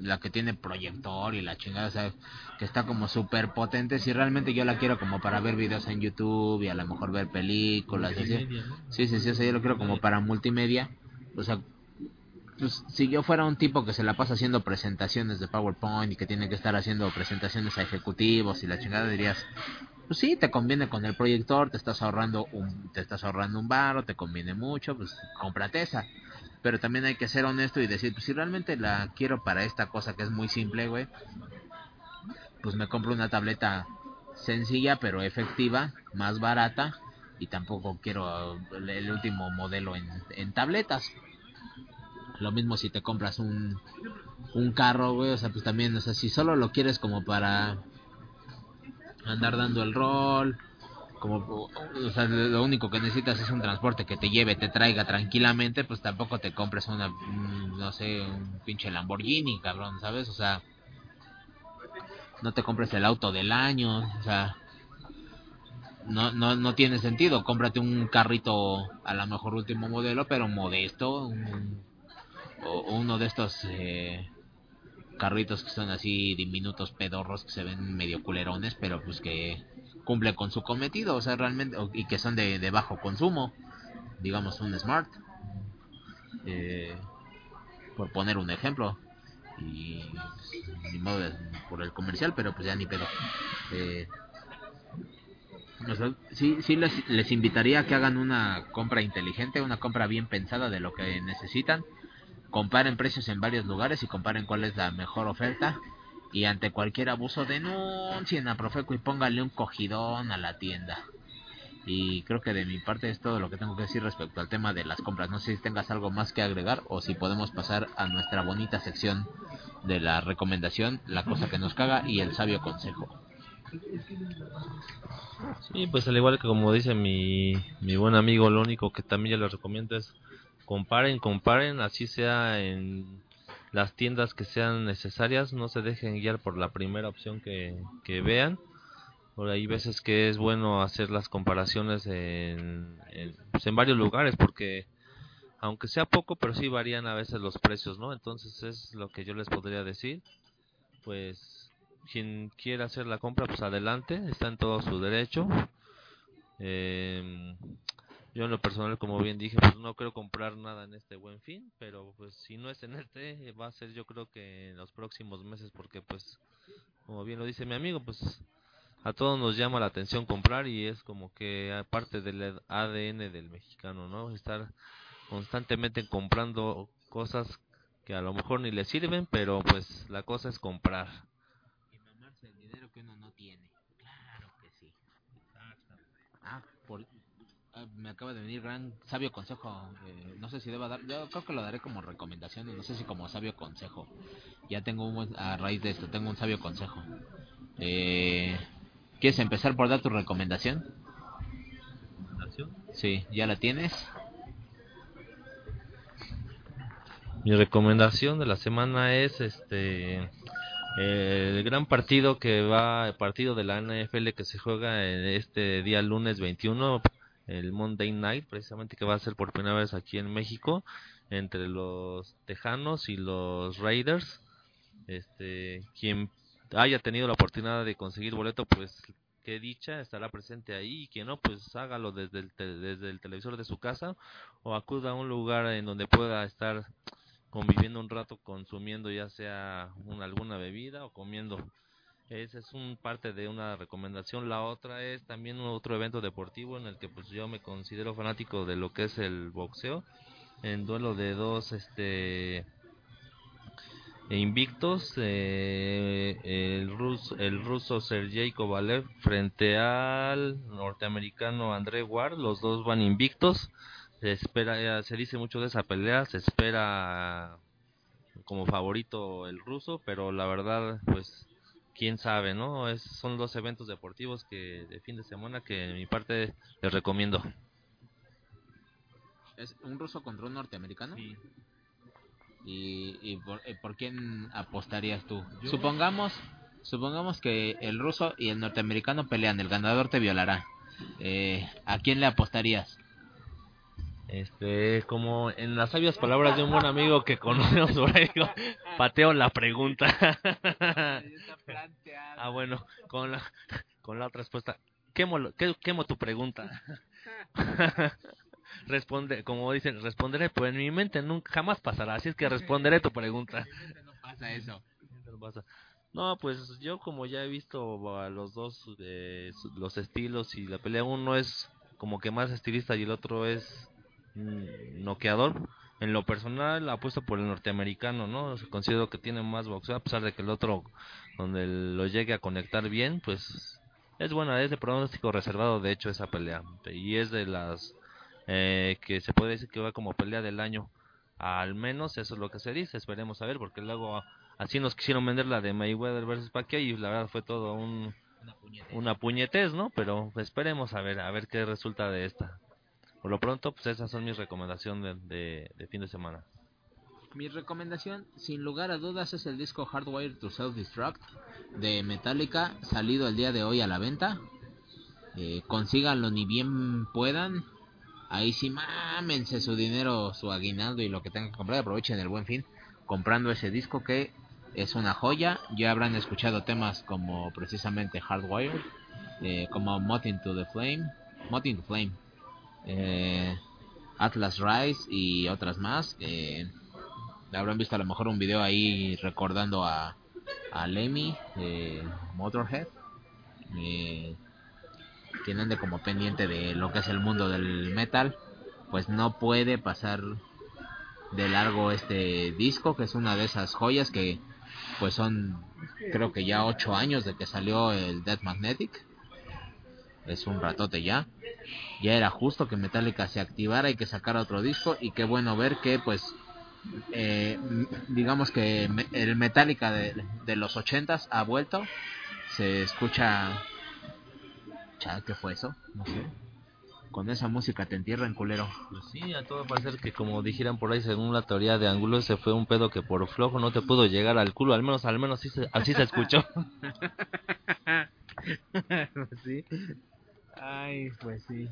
la que tiene proyector y la chingada o sea que está como súper potente si realmente yo la quiero como para ver videos en YouTube y a lo mejor ver películas y así. Multimedia, ¿no? Sí, sí, sí, o sea, yo lo quiero como para multimedia. O sea, pues, si yo fuera un tipo que se la pasa haciendo presentaciones de PowerPoint y que tiene que estar haciendo presentaciones a ejecutivos y la chingada dirías, pues sí, te conviene con el proyector, te estás ahorrando un, te estás ahorrando un baro, te conviene mucho, pues cómprate esa. Pero también hay que ser honesto y decir, pues si realmente la quiero para esta cosa que es muy simple, güey, pues me compro una tableta sencilla pero efectiva, más barata y tampoco quiero el, el último modelo en, en tabletas. Lo mismo si te compras un, un carro, güey, o sea, pues también, o sea, si solo lo quieres como para andar dando el rol como o sea, lo único que necesitas es un transporte que te lleve, te traiga tranquilamente, pues tampoco te compres una, no sé, un pinche Lamborghini, cabrón, ¿sabes? O sea, no te compres el auto del año, o sea, no, no, no tiene sentido, cómprate un carrito a lo mejor último modelo, pero modesto, o uno de estos eh, carritos que son así diminutos pedorros que se ven medio culerones, pero pues que cumplen con su cometido, o sea, realmente, y que son de, bajo consumo, digamos un Smart, eh, por poner un ejemplo, y pues, ni modo por el comercial, pero pues ya ni pedo. Eh, o sea, sí, sí les, les invitaría a que hagan una compra inteligente, una compra bien pensada de lo que necesitan comparen precios en varios lugares y comparen cuál es la mejor oferta y ante cualquier abuso denuncien a Profeco y pónganle un cogidón a la tienda. Y creo que de mi parte es todo lo que tengo que decir respecto al tema de las compras. No sé si tengas algo más que agregar o si podemos pasar a nuestra bonita sección de la recomendación, la cosa que nos caga y el sabio consejo. Sí, pues al igual que como dice mi, mi buen amigo, lo único que también ya les recomiendo es comparen, comparen, así sea en las tiendas que sean necesarias, no se dejen guiar por la primera opción que, que vean. Por ahí veces que es bueno hacer las comparaciones en, pues en varios lugares porque aunque sea poco, pero sí varían a veces los precios, ¿no? Entonces es lo que yo les podría decir. Pues quien quiera hacer la compra, pues adelante, está en todo su derecho. Eh, yo en lo personal, como bien dije, pues no quiero comprar nada en este buen fin, pero pues si no es en este, va a ser yo creo que en los próximos meses, porque pues, como bien lo dice mi amigo, pues a todos nos llama la atención comprar y es como que aparte del ADN del mexicano, ¿no? Estar constantemente comprando cosas que a lo mejor ni le sirven, pero pues la cosa es comprar. Y mamarse el dinero que uno no tiene. Claro que sí. Ah, por, me acaba de venir gran sabio consejo. Eh, no sé si deba dar, yo creo que lo daré como recomendación y no sé si como sabio consejo. Ya tengo un, a raíz de esto, tengo un sabio consejo. Eh, ¿Quieres empezar por dar tu recomendación? ¿Recomendación? Sí, ¿ya la tienes? Mi recomendación de la semana es este el gran partido que va, el partido de la NFL que se juega este día lunes 21 el Monday Night, precisamente que va a ser por primera vez aquí en México, entre los Tejanos y los Raiders. Este, quien haya tenido la oportunidad de conseguir boleto, pues qué dicha, estará presente ahí, y quien no, pues hágalo desde el, desde el televisor de su casa o acuda a un lugar en donde pueda estar conviviendo un rato consumiendo ya sea una, alguna bebida o comiendo esa es un parte de una recomendación. La otra es también otro evento deportivo en el que pues yo me considero fanático de lo que es el boxeo. En duelo de dos este invictos, eh, el, ruso, el ruso Sergey Kovalev frente al norteamericano André Ward, los dos van invictos. Se espera, se dice mucho de esa pelea, se espera como favorito el ruso, pero la verdad pues quién sabe, ¿no? Es, son dos eventos deportivos que de fin de semana que en mi parte les recomiendo. ¿Es un ruso contra un norteamericano? Sí. ¿Y, y por, eh, por, quién apostarías tú? ¿Yo? Supongamos supongamos que el ruso y el norteamericano pelean, el ganador te violará. Eh, ¿A quién le apostarías? Este, como en las sabias palabras de un buen amigo que conocemos por ahí, pateo la pregunta. ah, bueno, con la, con la otra respuesta, quemo, quemo tu pregunta. Responde, como dicen, responderé, pues en mi mente nunca jamás pasará, así es que responderé tu pregunta. No pasa eso. No pues yo como ya he visto a los dos, eh, los estilos y la pelea, uno es como que más estilista y el otro es noqueador. En lo personal apuesto por el norteamericano, ¿no? Considero que tiene más boxeo, a pesar de que el otro, donde lo llegue a conectar bien, pues es buena, es de pronóstico reservado, de hecho, esa pelea. Y es de las eh, que se puede decir que va como pelea del año. Al menos eso es lo que se dice, esperemos a ver, porque luego así nos quisieron vender la de Mayweather versus Pacquiao y la verdad fue todo un una puñetez, ¿no? Pero esperemos a ver, a ver qué resulta de esta. Por lo pronto, pues esas son mis recomendaciones de, fin de semana. Mi recomendación, sin lugar a dudas, es el disco Hardwire to Self-Destruct de Metallica, salido el día de hoy a la venta. Eh, consíganlo ni bien puedan. Ahí sí mámense su dinero, su aguinaldo y lo que tengan que comprar. Aprovechen el buen fin comprando ese disco que es una joya. Ya habrán escuchado temas como precisamente Hardwired, eh, como Moth into the Flame, Moth into Flame, eh, Atlas Rise y otras más. Habrán visto a lo mejor un video ahí recordando a, a Lemmy, eh, Motorhead. Eh, quien ande como pendiente de lo que es el mundo del metal, pues no puede pasar de largo este disco, que es una de esas joyas que pues son creo que ya ocho años de que salió el Dead Magnetic. Es un ratote ya. Ya era justo que Metallica se activara y que sacara otro disco y qué bueno ver que pues eh, digamos que el Metallica de, de los ochentas ha vuelto. Se escucha... ¿Qué fue eso? No sé con esa música te entierran, culero. Pues sí, a todo parecer que como dijeran por ahí, según la teoría de ángulo, se fue un pedo que por flojo no te pudo llegar al culo, al menos, al menos así se, así se escuchó. Sí. Ay, pues sí.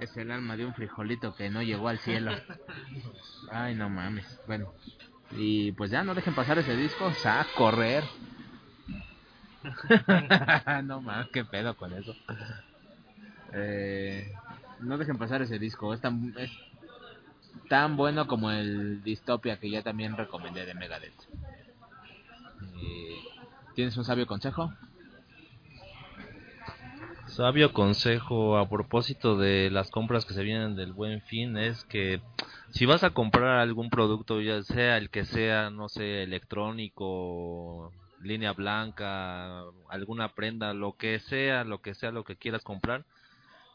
Es el alma de un frijolito que no llegó al cielo. Ay, no mames. Bueno. Y pues ya no dejen pasar ese disco, o sea, correr. no mames, qué pedo con eso. Eh, no dejen pasar ese disco. Es tan, es tan bueno como el Dystopia que ya también recomendé de Megadeth. Eh, ¿Tienes un sabio consejo? Sabio consejo a propósito de las compras que se vienen del buen fin es que si vas a comprar algún producto, ya sea el que sea, no sé, electrónico, línea blanca, alguna prenda, lo que sea, lo que sea, lo que quieras comprar,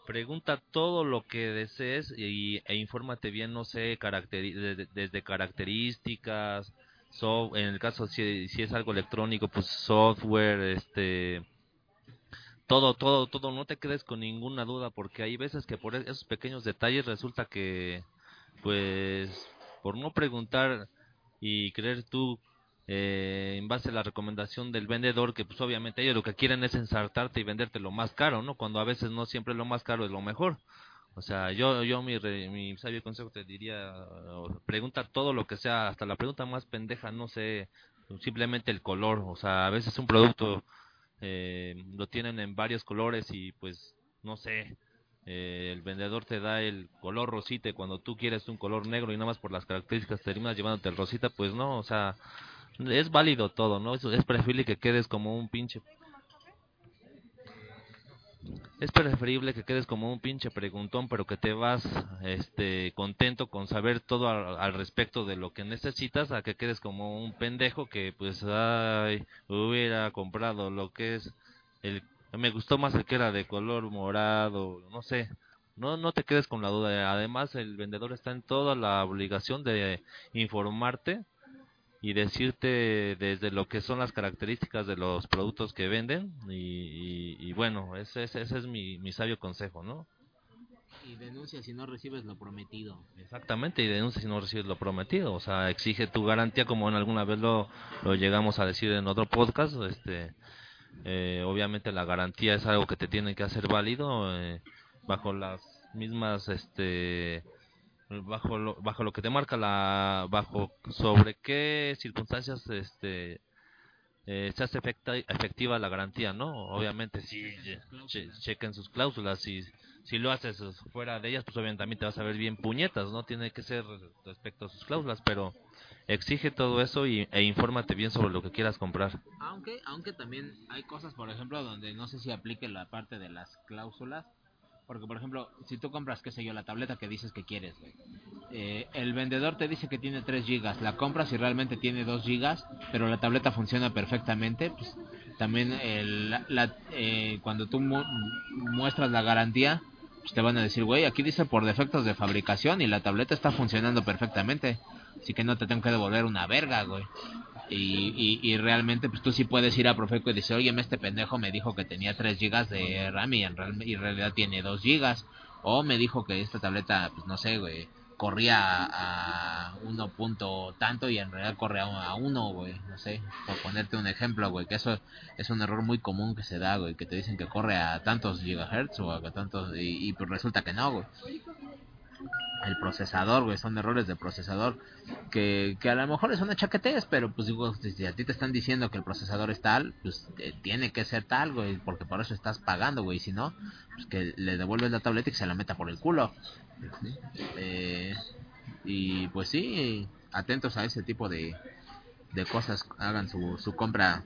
pregunta todo lo que desees y, e infórmate bien, no sé, desde características, en el caso si, si es algo electrónico, pues software, este, todo, todo, todo, no te quedes con ninguna duda porque hay veces que por esos pequeños detalles resulta que, pues, por no preguntar y creer tú eh, en base a la recomendación del vendedor, que pues obviamente ellos lo que quieren es ensartarte y venderte lo más caro, ¿no? Cuando a veces no siempre lo más caro es lo mejor. O sea, yo, yo mi, mi sabio consejo te diría, pregunta todo lo que sea, hasta la pregunta más pendeja, no sé, simplemente el color. O sea, a veces un producto eh, lo tienen en varios colores y pues, no sé, eh, el vendedor te da el color rosita cuando tú quieres un color negro y nada más por las características terminas llevándote el rosita, pues no, o sea, es válido todo, ¿no? Es preferible que quedes como un pinche es preferible que quedes como un pinche preguntón, pero que te vas este contento con saber todo al, respecto de lo que necesitas, a que quedes como un pendejo que pues ay, hubiera comprado lo que es el me gustó más el que era de color morado, no sé. No no te quedes con la duda. Además, el vendedor está en toda la obligación de informarte y decirte desde lo que son las características de los productos que venden y, bueno, ese, ese, es mi, mi sabio consejo, ¿no? Y denuncia si no recibes lo prometido. Exactamente, y denuncia si no recibes lo prometido. O sea, exige tu garantía, como en alguna vez lo, lo llegamos a decir en otro podcast. este eh, Obviamente la garantía es algo que te tiene que hacer válido eh, bajo las mismas este bajo lo, bajo lo que te marca la bajo sobre qué circunstancias este eh, se hace efectiva la garantía no obviamente si chequen sus cláusulas si si lo haces fuera de ellas pues obviamente también te vas a ver bien puñetas no tiene que ser respecto a sus cláusulas pero exige todo eso y, e infórmate bien sobre lo que quieras comprar. Aunque aunque también hay cosas por ejemplo donde no sé si aplique la parte de las cláusulas porque, por ejemplo, si tú compras, qué sé yo, la tableta que dices que quieres, eh, el vendedor te dice que tiene 3 gigas, la compras y realmente tiene 2 gigas, pero la tableta funciona perfectamente, pues también el, la, eh, cuando tú muestras la garantía, pues te van a decir, güey, aquí dice por defectos de fabricación y la tableta está funcionando perfectamente, así que no te tengo que devolver una verga, güey. Y, y, realmente pues tú sí puedes ir a Profeco y decir, oye, este pendejo me dijo que tenía 3 gigas de RAM y en, real, y en realidad tiene 2 gigas. O me dijo que esta tableta, pues no sé, güey, corría a uno punto tanto y en realidad corre a uno, güey, no sé, por ponerte un ejemplo, güey, que eso es un error muy común que se da, güey, que te dicen que corre a tantos gigahertz o a tantos y, pues resulta que no, güey. El procesador, güey, son errores de procesador que, que a lo mejor es una pero pues digo, si a ti te están diciendo que el procesador es tal, pues eh, tiene que ser tal, güey, porque por eso estás pagando, güey, si no, pues que le devuelves la tableta y se la meta por el culo. Eh, y pues sí, atentos a ese tipo de, de cosas, hagan su, su compra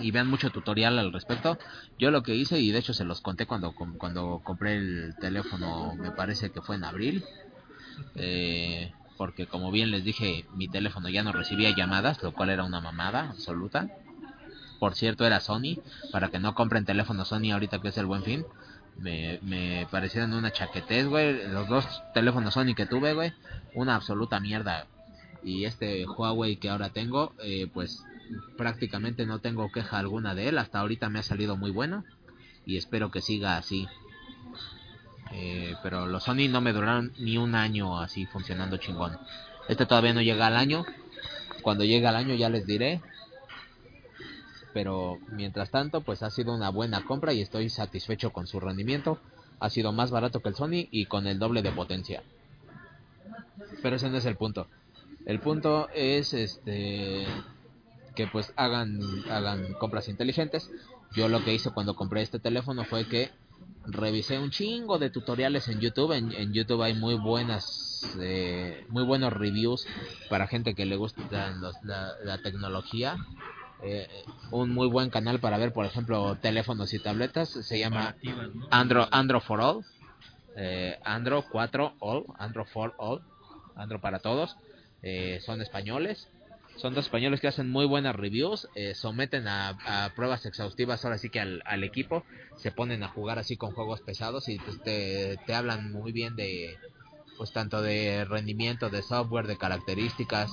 y vean mucho tutorial al respecto. Yo lo que hice, y de hecho se los conté cuando, cuando compré el teléfono, me parece que fue en abril, eh, porque como bien les dije, mi teléfono ya no recibía llamadas, lo cual era una mamada absoluta. Por cierto, era Sony, para que no compren teléfono Sony ahorita que es el buen fin me, me parecieron una chaquetez, güey. Los dos teléfonos Sony que tuve, güey, una absoluta mierda. Y este Huawei que ahora tengo, eh, pues prácticamente no tengo queja alguna de él. Hasta ahorita me ha salido muy bueno y espero que siga así. Eh, pero los Sony no me duraron ni un año así funcionando chingón. Este todavía no llega al año. Cuando llegue al año ya les diré pero mientras tanto pues ha sido una buena compra y estoy satisfecho con su rendimiento. Ha sido más barato que el Sony y con el doble de potencia. Pero ese no es el punto. El punto es este que pues hagan hagan compras inteligentes. Yo lo que hice cuando compré este teléfono fue que revisé un chingo de tutoriales en YouTube. En, YouTube hay muy buenas, eh, muy buenos reviews para gente que le gusta la, la, tecnología eh, un muy buen canal para ver, por ejemplo, teléfonos y tabletas. Se llama Andro, Andro for All. Eh, Andro 4 All. Andro for All. Andro para todos. Eh, son españoles. Son dos españoles que hacen muy buenas reviews. Eh, someten a, pruebas exhaustivas ahora sí que al, equipo. Se ponen a jugar así con juegos pesados y pues, te, te hablan muy bien de pues tanto de rendimiento de software, de características,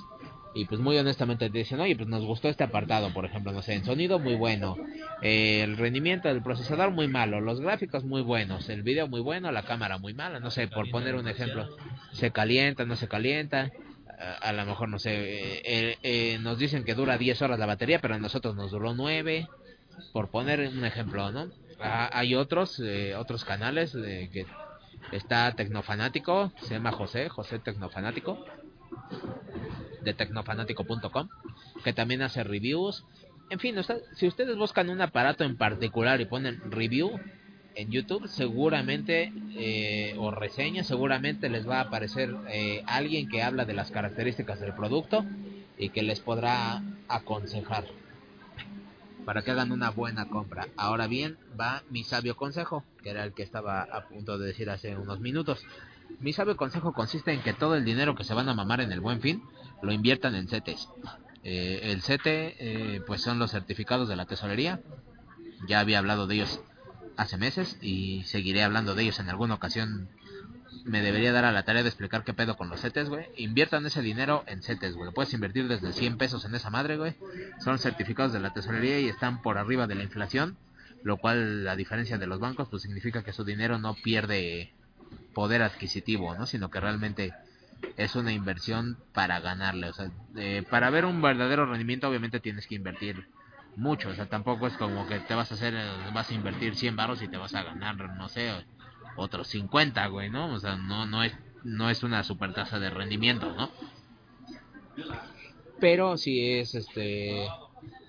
y pues muy honestamente te dicen, oye, pues nos gustó este apartado, por ejemplo, no sé, en sonido muy bueno, eh, el rendimiento del procesador muy malo, los gráficos muy buenos, el video muy bueno, la cámara muy mala, no sé, por poner un ejemplo, se calienta, no se calienta, a, lo mejor, no sé, eh, eh, nos dicen que dura 10 horas la batería, pero a nosotros nos duró 9, por poner un ejemplo, ¿no? Ah, hay otros, otros canales que está Tecnofanático, se llama José, José Tecnofanático de tecnofanático.com, que también hace reviews. En fin, si ustedes buscan un aparato en particular y ponen review en YouTube, seguramente, eh, o reseña, seguramente les va a aparecer eh, alguien que habla de las características del producto y que les podrá aconsejar para que hagan una buena compra. Ahora bien, va mi sabio consejo, que era el que estaba a punto de decir hace unos minutos. Mi sabio consejo consiste en que todo el dinero que se van a mamar en el buen fin lo inviertan en CETES. Eh, el CETE, pues son los certificados de la tesorería. Ya había hablado de ellos hace meses y seguiré hablando de ellos en alguna ocasión. Me debería dar a la tarea de explicar qué pedo con los CETES, güey. Inviertan ese dinero en CETES, güey. Puedes invertir desde 100 pesos en esa madre, güey. Son certificados de la tesorería y están por arriba de la inflación. Lo cual, a diferencia de los bancos, pues significa que su dinero no pierde poder adquisitivo, ¿no? Sino que realmente es una inversión para ganarle. O sea, para ver un verdadero rendimiento, obviamente tienes que invertir mucho. O sea, tampoco es como que te vas a hacer, vas a invertir 100 barros y te vas a ganar, no sé, otros 50, güey, ¿no? O sea, no, no es, no es una super tasa de rendimiento, ¿no? Pero si es, este,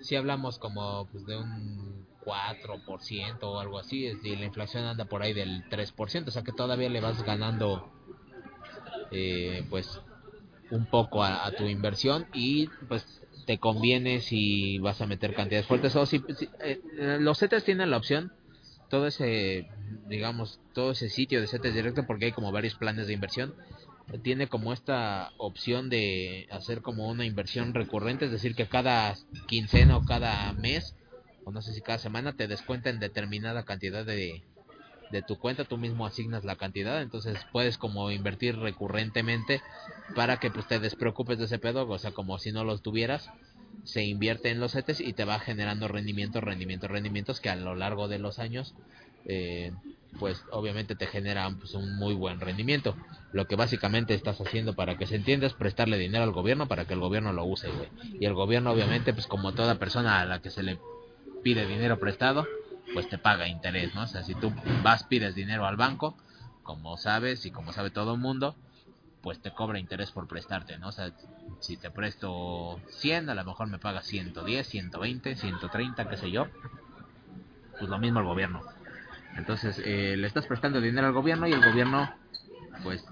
si hablamos como pues, de un 4% o algo así, es la inflación anda por ahí del 3%, o sea que todavía le vas ganando eh, pues un poco a, tu inversión y pues te conviene si vas a meter cantidades fuertes. O si, eh, los CETES tienen la opción todo ese digamos todo ese sitio de CETES directo porque hay como varios planes de inversión tiene como esta opción de hacer como una inversión recurrente es decir que cada quincena o cada mes o no sé si cada semana te descuenten determinada cantidad de de tu cuenta, tú mismo asignas la cantidad, entonces puedes como invertir recurrentemente para que pues te despreocupes de ese pedo, o sea, como si no los tuvieras, se invierte en los CETES y te va generando rendimientos, rendimientos, rendimientos que a lo largo de los años eh, pues obviamente te generan pues, un muy buen rendimiento. Lo que básicamente estás haciendo para que se entienda es prestarle dinero al gobierno para que el gobierno lo use, güey. Y el gobierno obviamente pues como toda persona a la que se le pide dinero prestado, pues te paga interés, ¿no? O sea, si tú vas, pides dinero al banco, como sabes y como sabe todo el mundo, pues te cobra interés por prestarte, ¿no? O sea, si te presto 100, a lo mejor me paga 110, 120, 130, qué sé yo. Pues lo mismo el gobierno. Entonces, eh, le estás prestando dinero al gobierno y el gobierno, pues,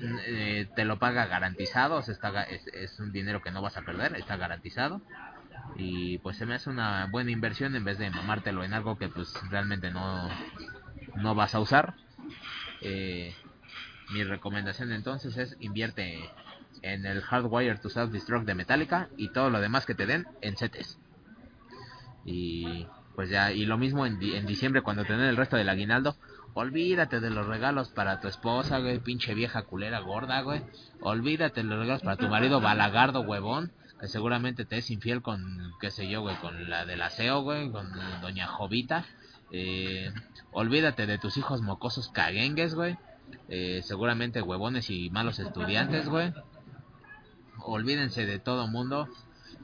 eh, te lo paga garantizado, o sea, está, es, es un dinero que no vas a perder, está garantizado y pues se me hace una buena inversión en vez de mamártelo en algo que pues realmente no, no vas a usar. Eh, mi recomendación entonces es invierte en el Hardwire to Self-Destruct de Metallica y todo lo demás que te den en CETES. Y pues ya, y lo mismo en, en diciembre cuando te den el resto del aguinaldo, olvídate de los regalos para tu esposa, güey, pinche vieja culera gorda, güey. Olvídate de los regalos para tu marido balagardo, huevón seguramente te es infiel con, qué sé yo, güey, con la del aseo, güey, con doña Jovita. Eh, olvídate de tus hijos mocosos caguengues, güey. Eh, seguramente huevones y malos estudiantes, güey. Olvídense de todo mundo.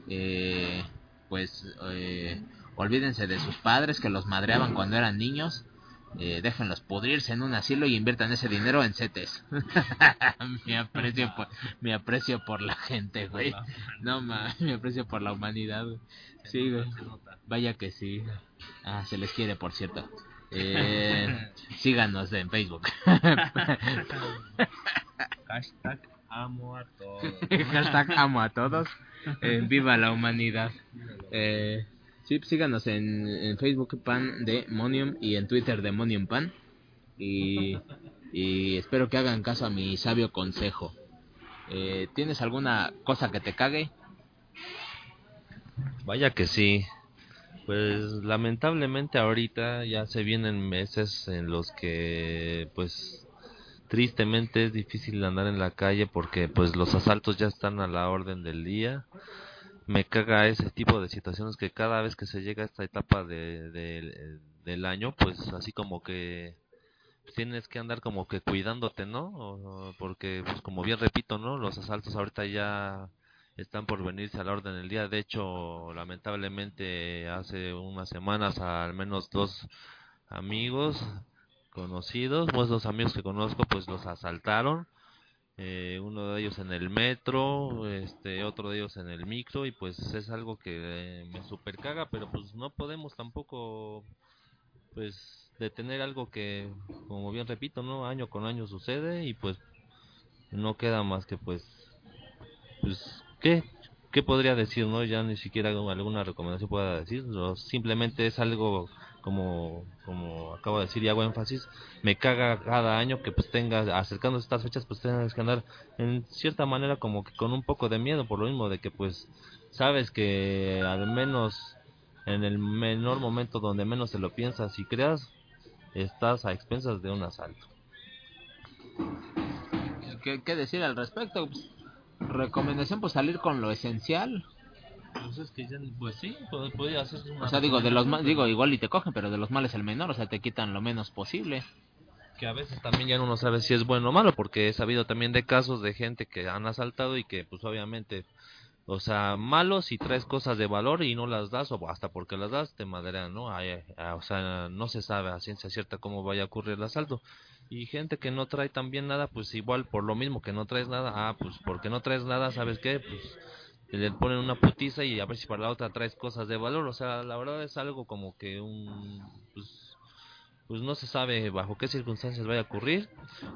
Eh, pues eh, olvídense de sus padres que los madreaban cuando eran niños eh, déjenlos pudrirse en un asilo y inviertan ese dinero en CETES. mi aprecio por, mi aprecio por la gente, güey. No más, mi aprecio por la humanidad, Sí, güey. Vaya que sí. Ah, se les quiere, por cierto. Eh, síganos en Facebook. Hashtag amo a todos. Hashtag amo a todos. Eh, viva la humanidad. Eh, Sí, síganos en, Facebook Pan de Monium y en Twitter de Monium Pan. Y, y espero que hagan caso a mi sabio consejo. Eh, ¿Tienes alguna cosa que te cague? Vaya que sí. Pues lamentablemente ahorita ya se vienen meses en los que pues tristemente es difícil andar en la calle porque pues los asaltos ya están a la orden del día me caga ese tipo de situaciones que cada vez que se llega a esta etapa de, del año, pues así como que tienes que andar como que cuidándote, ¿no? porque, pues como bien repito, ¿no? Los asaltos ahorita ya están por venirse a la orden del día. De hecho, lamentablemente hace unas semanas al menos dos amigos conocidos, pues dos amigos que conozco, pues los asaltaron eh, uno de ellos en el metro, este, otro de ellos en el micro y pues es algo que eh, me super caga, pero pues no podemos tampoco pues detener algo que como bien repito, no año con año sucede y pues no queda más que pues pues qué qué podría decir, no ya ni siquiera alguna recomendación pueda decir, simplemente es algo como, como acabo de decir y hago énfasis, me caga cada año que pues tengas, acercándose estas fechas, pues tengas que andar en cierta manera como que con un poco de miedo, por lo mismo de que pues sabes que al menos en el menor momento donde menos te lo piensas y creas, estás a expensas de un asalto. ¿Qué, qué decir al respecto? Pues, recomendación pues salir con lo esencial pues que pues sí, podría hacer O sea, digo, de los digo, igual y te cogen, pero de los males el menor, o sea, te quitan lo menos posible. Que a veces también ya uno sabe si es bueno o malo, porque he sabido también de casos de gente que han asaltado y que pues obviamente, o sea, malos si traes cosas de valor y no las das, o hasta porque las das te maderan, ¿no? o sea, no se sabe a ciencia cierta cómo vaya a ocurrir el asalto. Y gente que no trae también nada, pues igual por lo mismo que no traes nada, ah, pues porque no traes nada, ¿sabes qué? Pues le ponen una putiza y a ver si para la otra traes cosas de valor. O sea, la verdad es algo como que un... Pues, pues no se sabe bajo qué circunstancias vaya a ocurrir,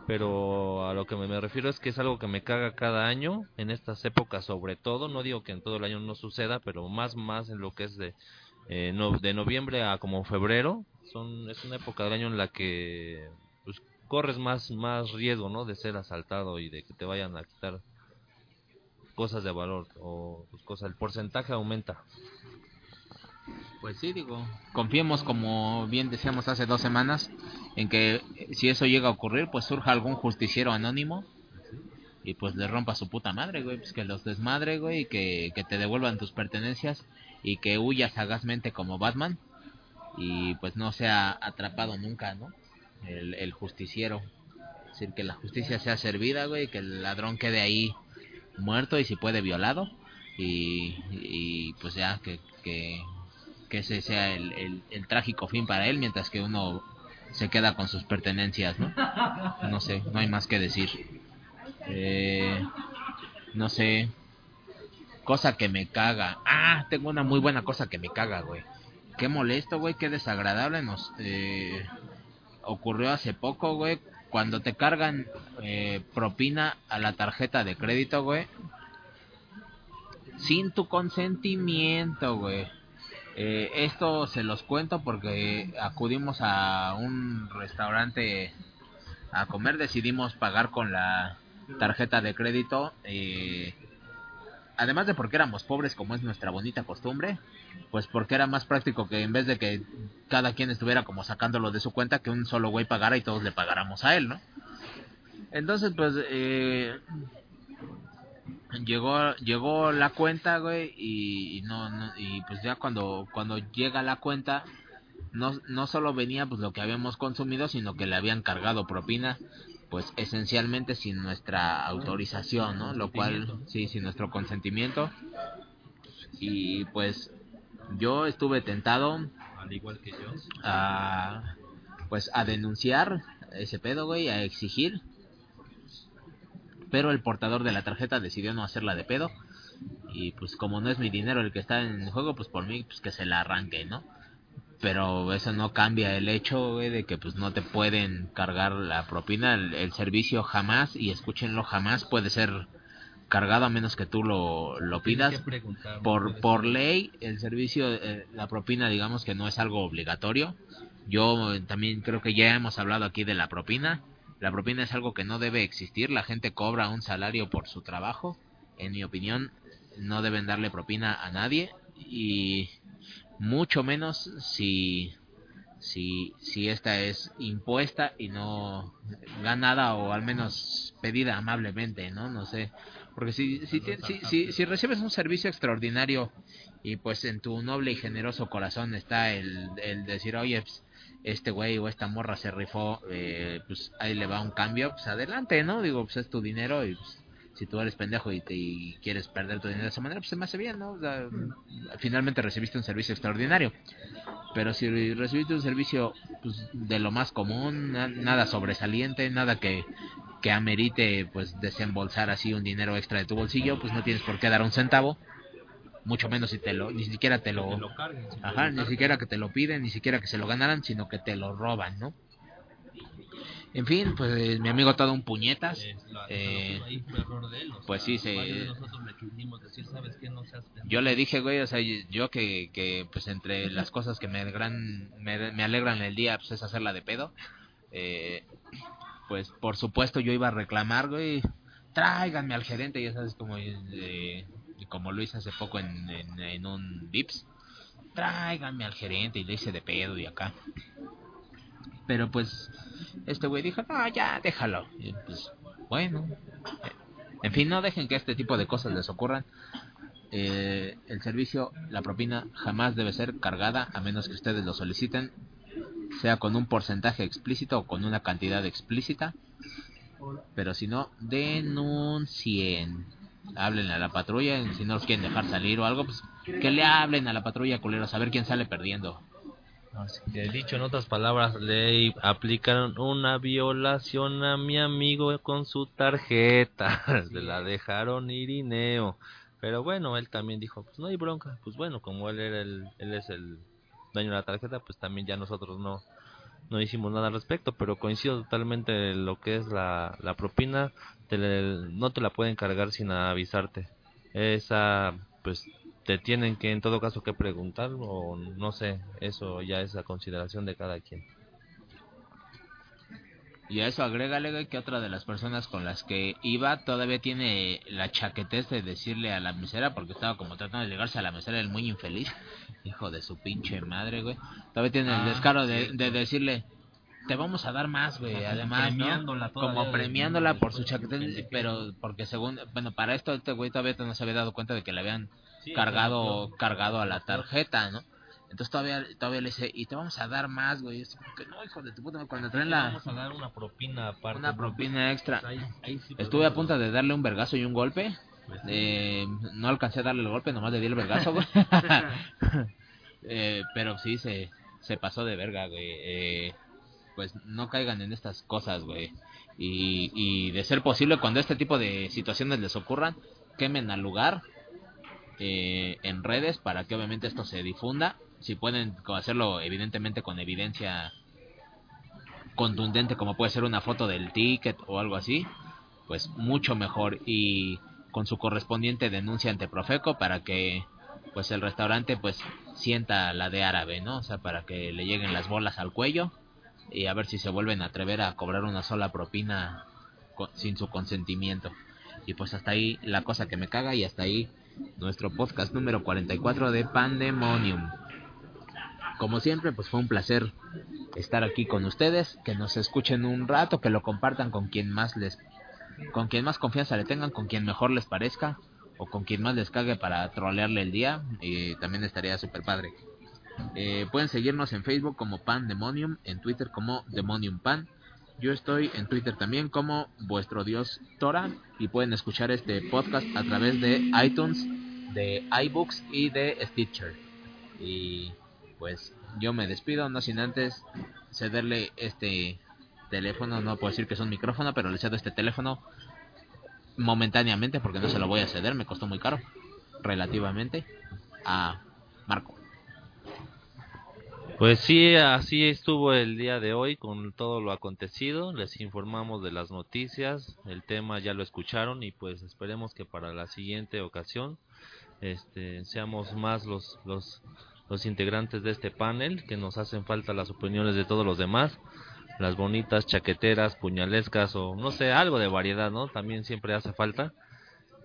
pero a lo que me, refiero es que es algo que me caga cada año, en estas épocas sobre todo, no digo que en todo el año no suceda, pero más más en lo que es de, eh, de noviembre a como febrero, son, es una época del año en la que pues, corres más, más riesgo ¿no? de ser asaltado y de que te vayan a quitar cosas de valor o pues, cosas, el porcentaje aumenta. Pues sí, digo, confiemos como bien decíamos hace dos semanas en que eh, si eso llega a ocurrir, pues surja algún justiciero anónimo y pues le rompa su puta madre, güey, pues que los desmadre, güey, y que, que te devuelvan tus pertenencias y que huyas sagazmente como Batman y pues no sea atrapado nunca, ¿no? El, justiciero. Es decir, que la justicia sea servida, güey, que el ladrón quede ahí muerto y si puede violado y, y pues ya que, que, que ese sea el, el, trágico fin para él mientras que uno se queda con sus pertenencias, ¿no? No sé, no hay más que decir. Eh, no sé. Cosa que me caga. Ah, tengo una muy buena cosa que me caga, güey. Qué molesto, güey, qué desagradable nos eh, ocurrió hace poco, güey. Cuando te cargan eh, propina a la tarjeta de crédito, güey. Sin tu consentimiento, güey. Eh, esto se los cuento porque acudimos a un restaurante a comer, decidimos pagar con la tarjeta de crédito. Eh, además de porque éramos pobres como es nuestra bonita costumbre, pues porque era más práctico que en vez de que cada quien estuviera como sacándolo de su cuenta, que un solo güey pagara y todos le pagáramos a él, ¿no? Entonces, pues, eh, llegó llegó la cuenta, güey, y, y no, no, y pues ya cuando cuando llega la cuenta no no solo venía pues lo que habíamos consumido, sino que le habían cargado propina pues esencialmente sin nuestra autorización, ¿no? Lo cual sí, sin nuestro consentimiento. Y pues yo estuve tentado Al igual que yo. a pues a denunciar ese pedo, güey, a exigir. Pero el portador de la tarjeta decidió no hacerla de pedo. Y pues como no es mi dinero el que está en juego, pues por mí pues que se la arranque, ¿no? Pero eso no cambia. El hecho, güey, de que pues no te pueden cargar la propina, el, el servicio jamás, y escúchenlo, jamás puede ser cargado a menos que tú lo, lo pidas. por por ley el servicio eh, la propina digamos que no es algo obligatorio. Yo eh, también creo que ya hemos hablado aquí de la propina. La propina es algo que no debe existir. La gente cobra un salario por su trabajo. En mi opinión no deben darle propina a nadie. Y mucho menos si si si esta es impuesta y no ganada o al menos pedida amablemente no no sé porque si, si, si, si, si recibes un servicio extraordinario y pues en tu noble y generoso corazón está el, el decir, oye, pues, este güey o esta morra se rifó, eh, pues ahí le va un cambio, pues adelante, ¿no? Digo, pues es tu dinero y pues, si tú eres pendejo y, te, y quieres perder tu dinero de esa manera, pues se me hace bien, ¿no? O sea, finalmente recibiste un servicio extraordinario. Pero si recibiste un servicio pues, de lo más común, na- nada sobresaliente, nada que, que amerite pues desembolsar así un dinero extra de tu bolsillo, pues no tienes por qué dar un centavo, mucho menos si te lo, ni siquiera te lo, ajá, ni siquiera que te lo piden, ni siquiera que se lo ganaran, sino que te lo roban, ¿no? En fin, pues eh, mi amigo todo un puñetas, eh, pues sí, se- yo le dije, güey, o sea, yo que, que pues entre las cosas que me alegran, me, me alegran el día, pues es hacerla de pedo, eh, pues por supuesto yo iba a reclamar, güey, tráiganme al gerente, ya sabes, como, eh, como lo hice hace poco en, en, en un Vips, tráiganme al gerente y le hice de pedo y acá. Pero pues este güey dijo, no, ya, déjalo. Y pues, bueno. eh, En fin, no dejen que este tipo de cosas les ocurran. Eh, el servicio, la propina, jamás debe ser cargada a menos que ustedes lo soliciten, sea con un porcentaje explícito o con una cantidad explícita. Pero si no, denuncien. Hablen a la patrulla, si no los quieren dejar salir o algo, pues que le hablen a la patrulla, culeros, a ver quién sale perdiendo. Así que dicho en otras palabras, le aplicaron una violación a mi amigo con su tarjeta. Se la dejaron irineo. Pero bueno, él también dijo, pues no hay bronca. Pues bueno, como él era el, él es el dueño de la tarjeta, pues también ya nosotros no, no hicimos nada al respecto. Pero coincido totalmente en lo que es la, la propina, te le- no te la pueden cargar sin avisarte. Esa, pues te tienen que en todo caso que preguntar o no sé, eso ya es a consideración de cada quien. Y a eso agrégale, güey, que otra de las personas con las que iba todavía tiene la chaquetez de decirle a la mesera, porque estaba como tratando de llegarse a la mesera, el muy infeliz, hijo de su pinche madre, güey. Todavía tiene el Ah, descaro de, decirle, te vamos a dar más, güey, además, ¿no? premiándola todavía Como premiándola por su chaquetez, pero porque según, bueno, para esto este güey todavía no se había dado cuenta de que le habían Sí, cargado cargado a la tarjeta, ¿no? Entonces todavía todavía le dice, y te vamos a dar más, güey. Que no, hijo de tu puta, cuando traen la Vamos a dar una propina aparte. una propina extra. Pues ahí- ahí sí Estuve a punto de darle un vergazo y un golpe. pues sí. Eh, no alcancé a darle el golpe, nomás le di el vergazo, güey. Eh, pero sí se, se pasó de verga, güey. Eh, pues no caigan en estas cosas, güey. Y, y de ser posible, cuando este tipo de situaciones les ocurran, quemen al lugar eh, en redes para que obviamente esto se difunda. Si pueden hacerlo, evidentemente, con evidencia contundente, como puede ser una foto del ticket o algo así, pues mucho mejor. Y con su correspondiente denuncia ante Profeco para que pues el restaurante pues sienta la de árabe, ¿no? O sea, para que le lleguen las bolas al cuello y a ver si se vuelven a atrever a cobrar una sola propina sin su consentimiento. Y pues hasta ahí la cosa que me caga y hasta ahí nuestro podcast número 44 de Pandemonium. Como siempre, pues fue un placer estar aquí con ustedes, que nos escuchen un rato, que lo compartan con quien más les con quien más confianza le tengan, con quien mejor les parezca o con quien más les cague para trolearle el día, y también estaría súper padre. Eh, pueden seguirnos en Facebook como Pandemonium, en Twitter como Demonium Pan. Yo estoy en Twitter también como vuestro dios Tora y pueden escuchar este podcast a través de iTunes, de iBooks y de Stitcher. Y pues yo me despido, no sin antes cederle este teléfono, no puedo decir que es un micrófono, pero le cedo este teléfono momentáneamente porque no se lo voy a ceder, me costó muy caro relativamente a Marco. Pues sí, así estuvo el día de hoy con todo lo acontecido. Les informamos de las noticias, el tema ya lo escucharon y pues esperemos que para la siguiente ocasión este, seamos más los, los, los integrantes de este panel, que nos hacen falta las opiniones de todos los demás, las bonitas chaqueteras, puñalescas o no sé, algo de variedad, ¿no? También siempre hace falta.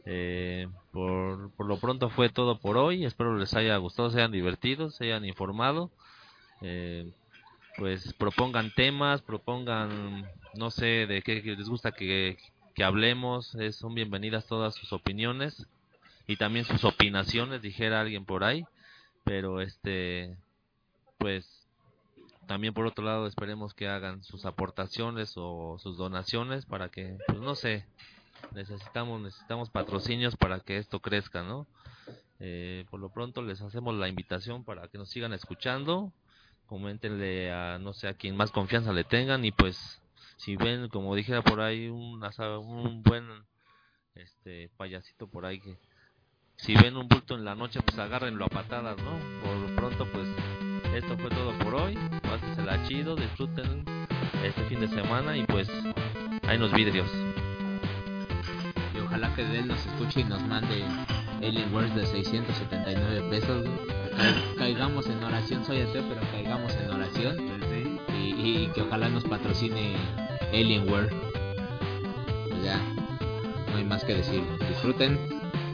Eh, por, por lo pronto fue todo por hoy. Espero les haya gustado, se hayan divertido, se hayan informado. Eh, pues propongan temas, propongan, no sé, de qué les gusta que, que hablemos. Son bienvenidas todas sus opiniones y también sus opinaciones, dijera alguien por ahí. Pero este, pues también por otro lado esperemos que hagan sus aportaciones o sus donaciones para que, pues no sé, necesitamos necesitamos patrocinios para que esto crezca, ¿no? Eh, por lo pronto les hacemos la invitación para que nos sigan escuchando, coméntenle a no sé a quien más confianza le tengan y pues si ven como dijera por ahí un buen este payasito por ahí que si ven un bulto en la noche pues agárrenlo a patadas, ¿no? Por lo pronto pues esto fue todo por hoy, pásensela chido, disfruten este fin de semana y pues hay unos vidrios. Y ojalá que él nos escuche y nos mande Alienware de 679 pesos. Ca- caigamos en oración, soy ateo, pero caigamos en oración. Y, y que ojalá nos patrocine Alienware. Pues ya, no hay más que decir. Disfruten,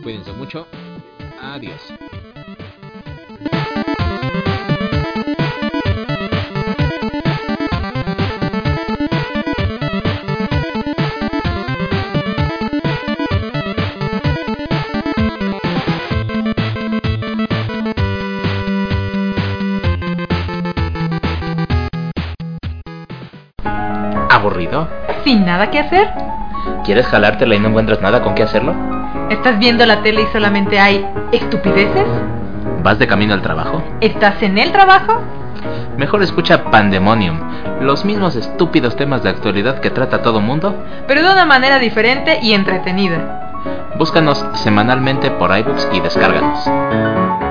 cuídense mucho. Adiós. ¿Sin nada que hacer? ¿Quieres jalártela y no encuentras nada con qué hacerlo? ¿Estás viendo la tele y solamente hay estupideces? ¿Vas de camino al trabajo? ¿Estás en el trabajo? Mejor escucha Pandemonium, los mismos estúpidos temas de actualidad que trata todo mundo. Pero de una manera diferente y entretenida. Búscanos semanalmente por iBooks y descárganos.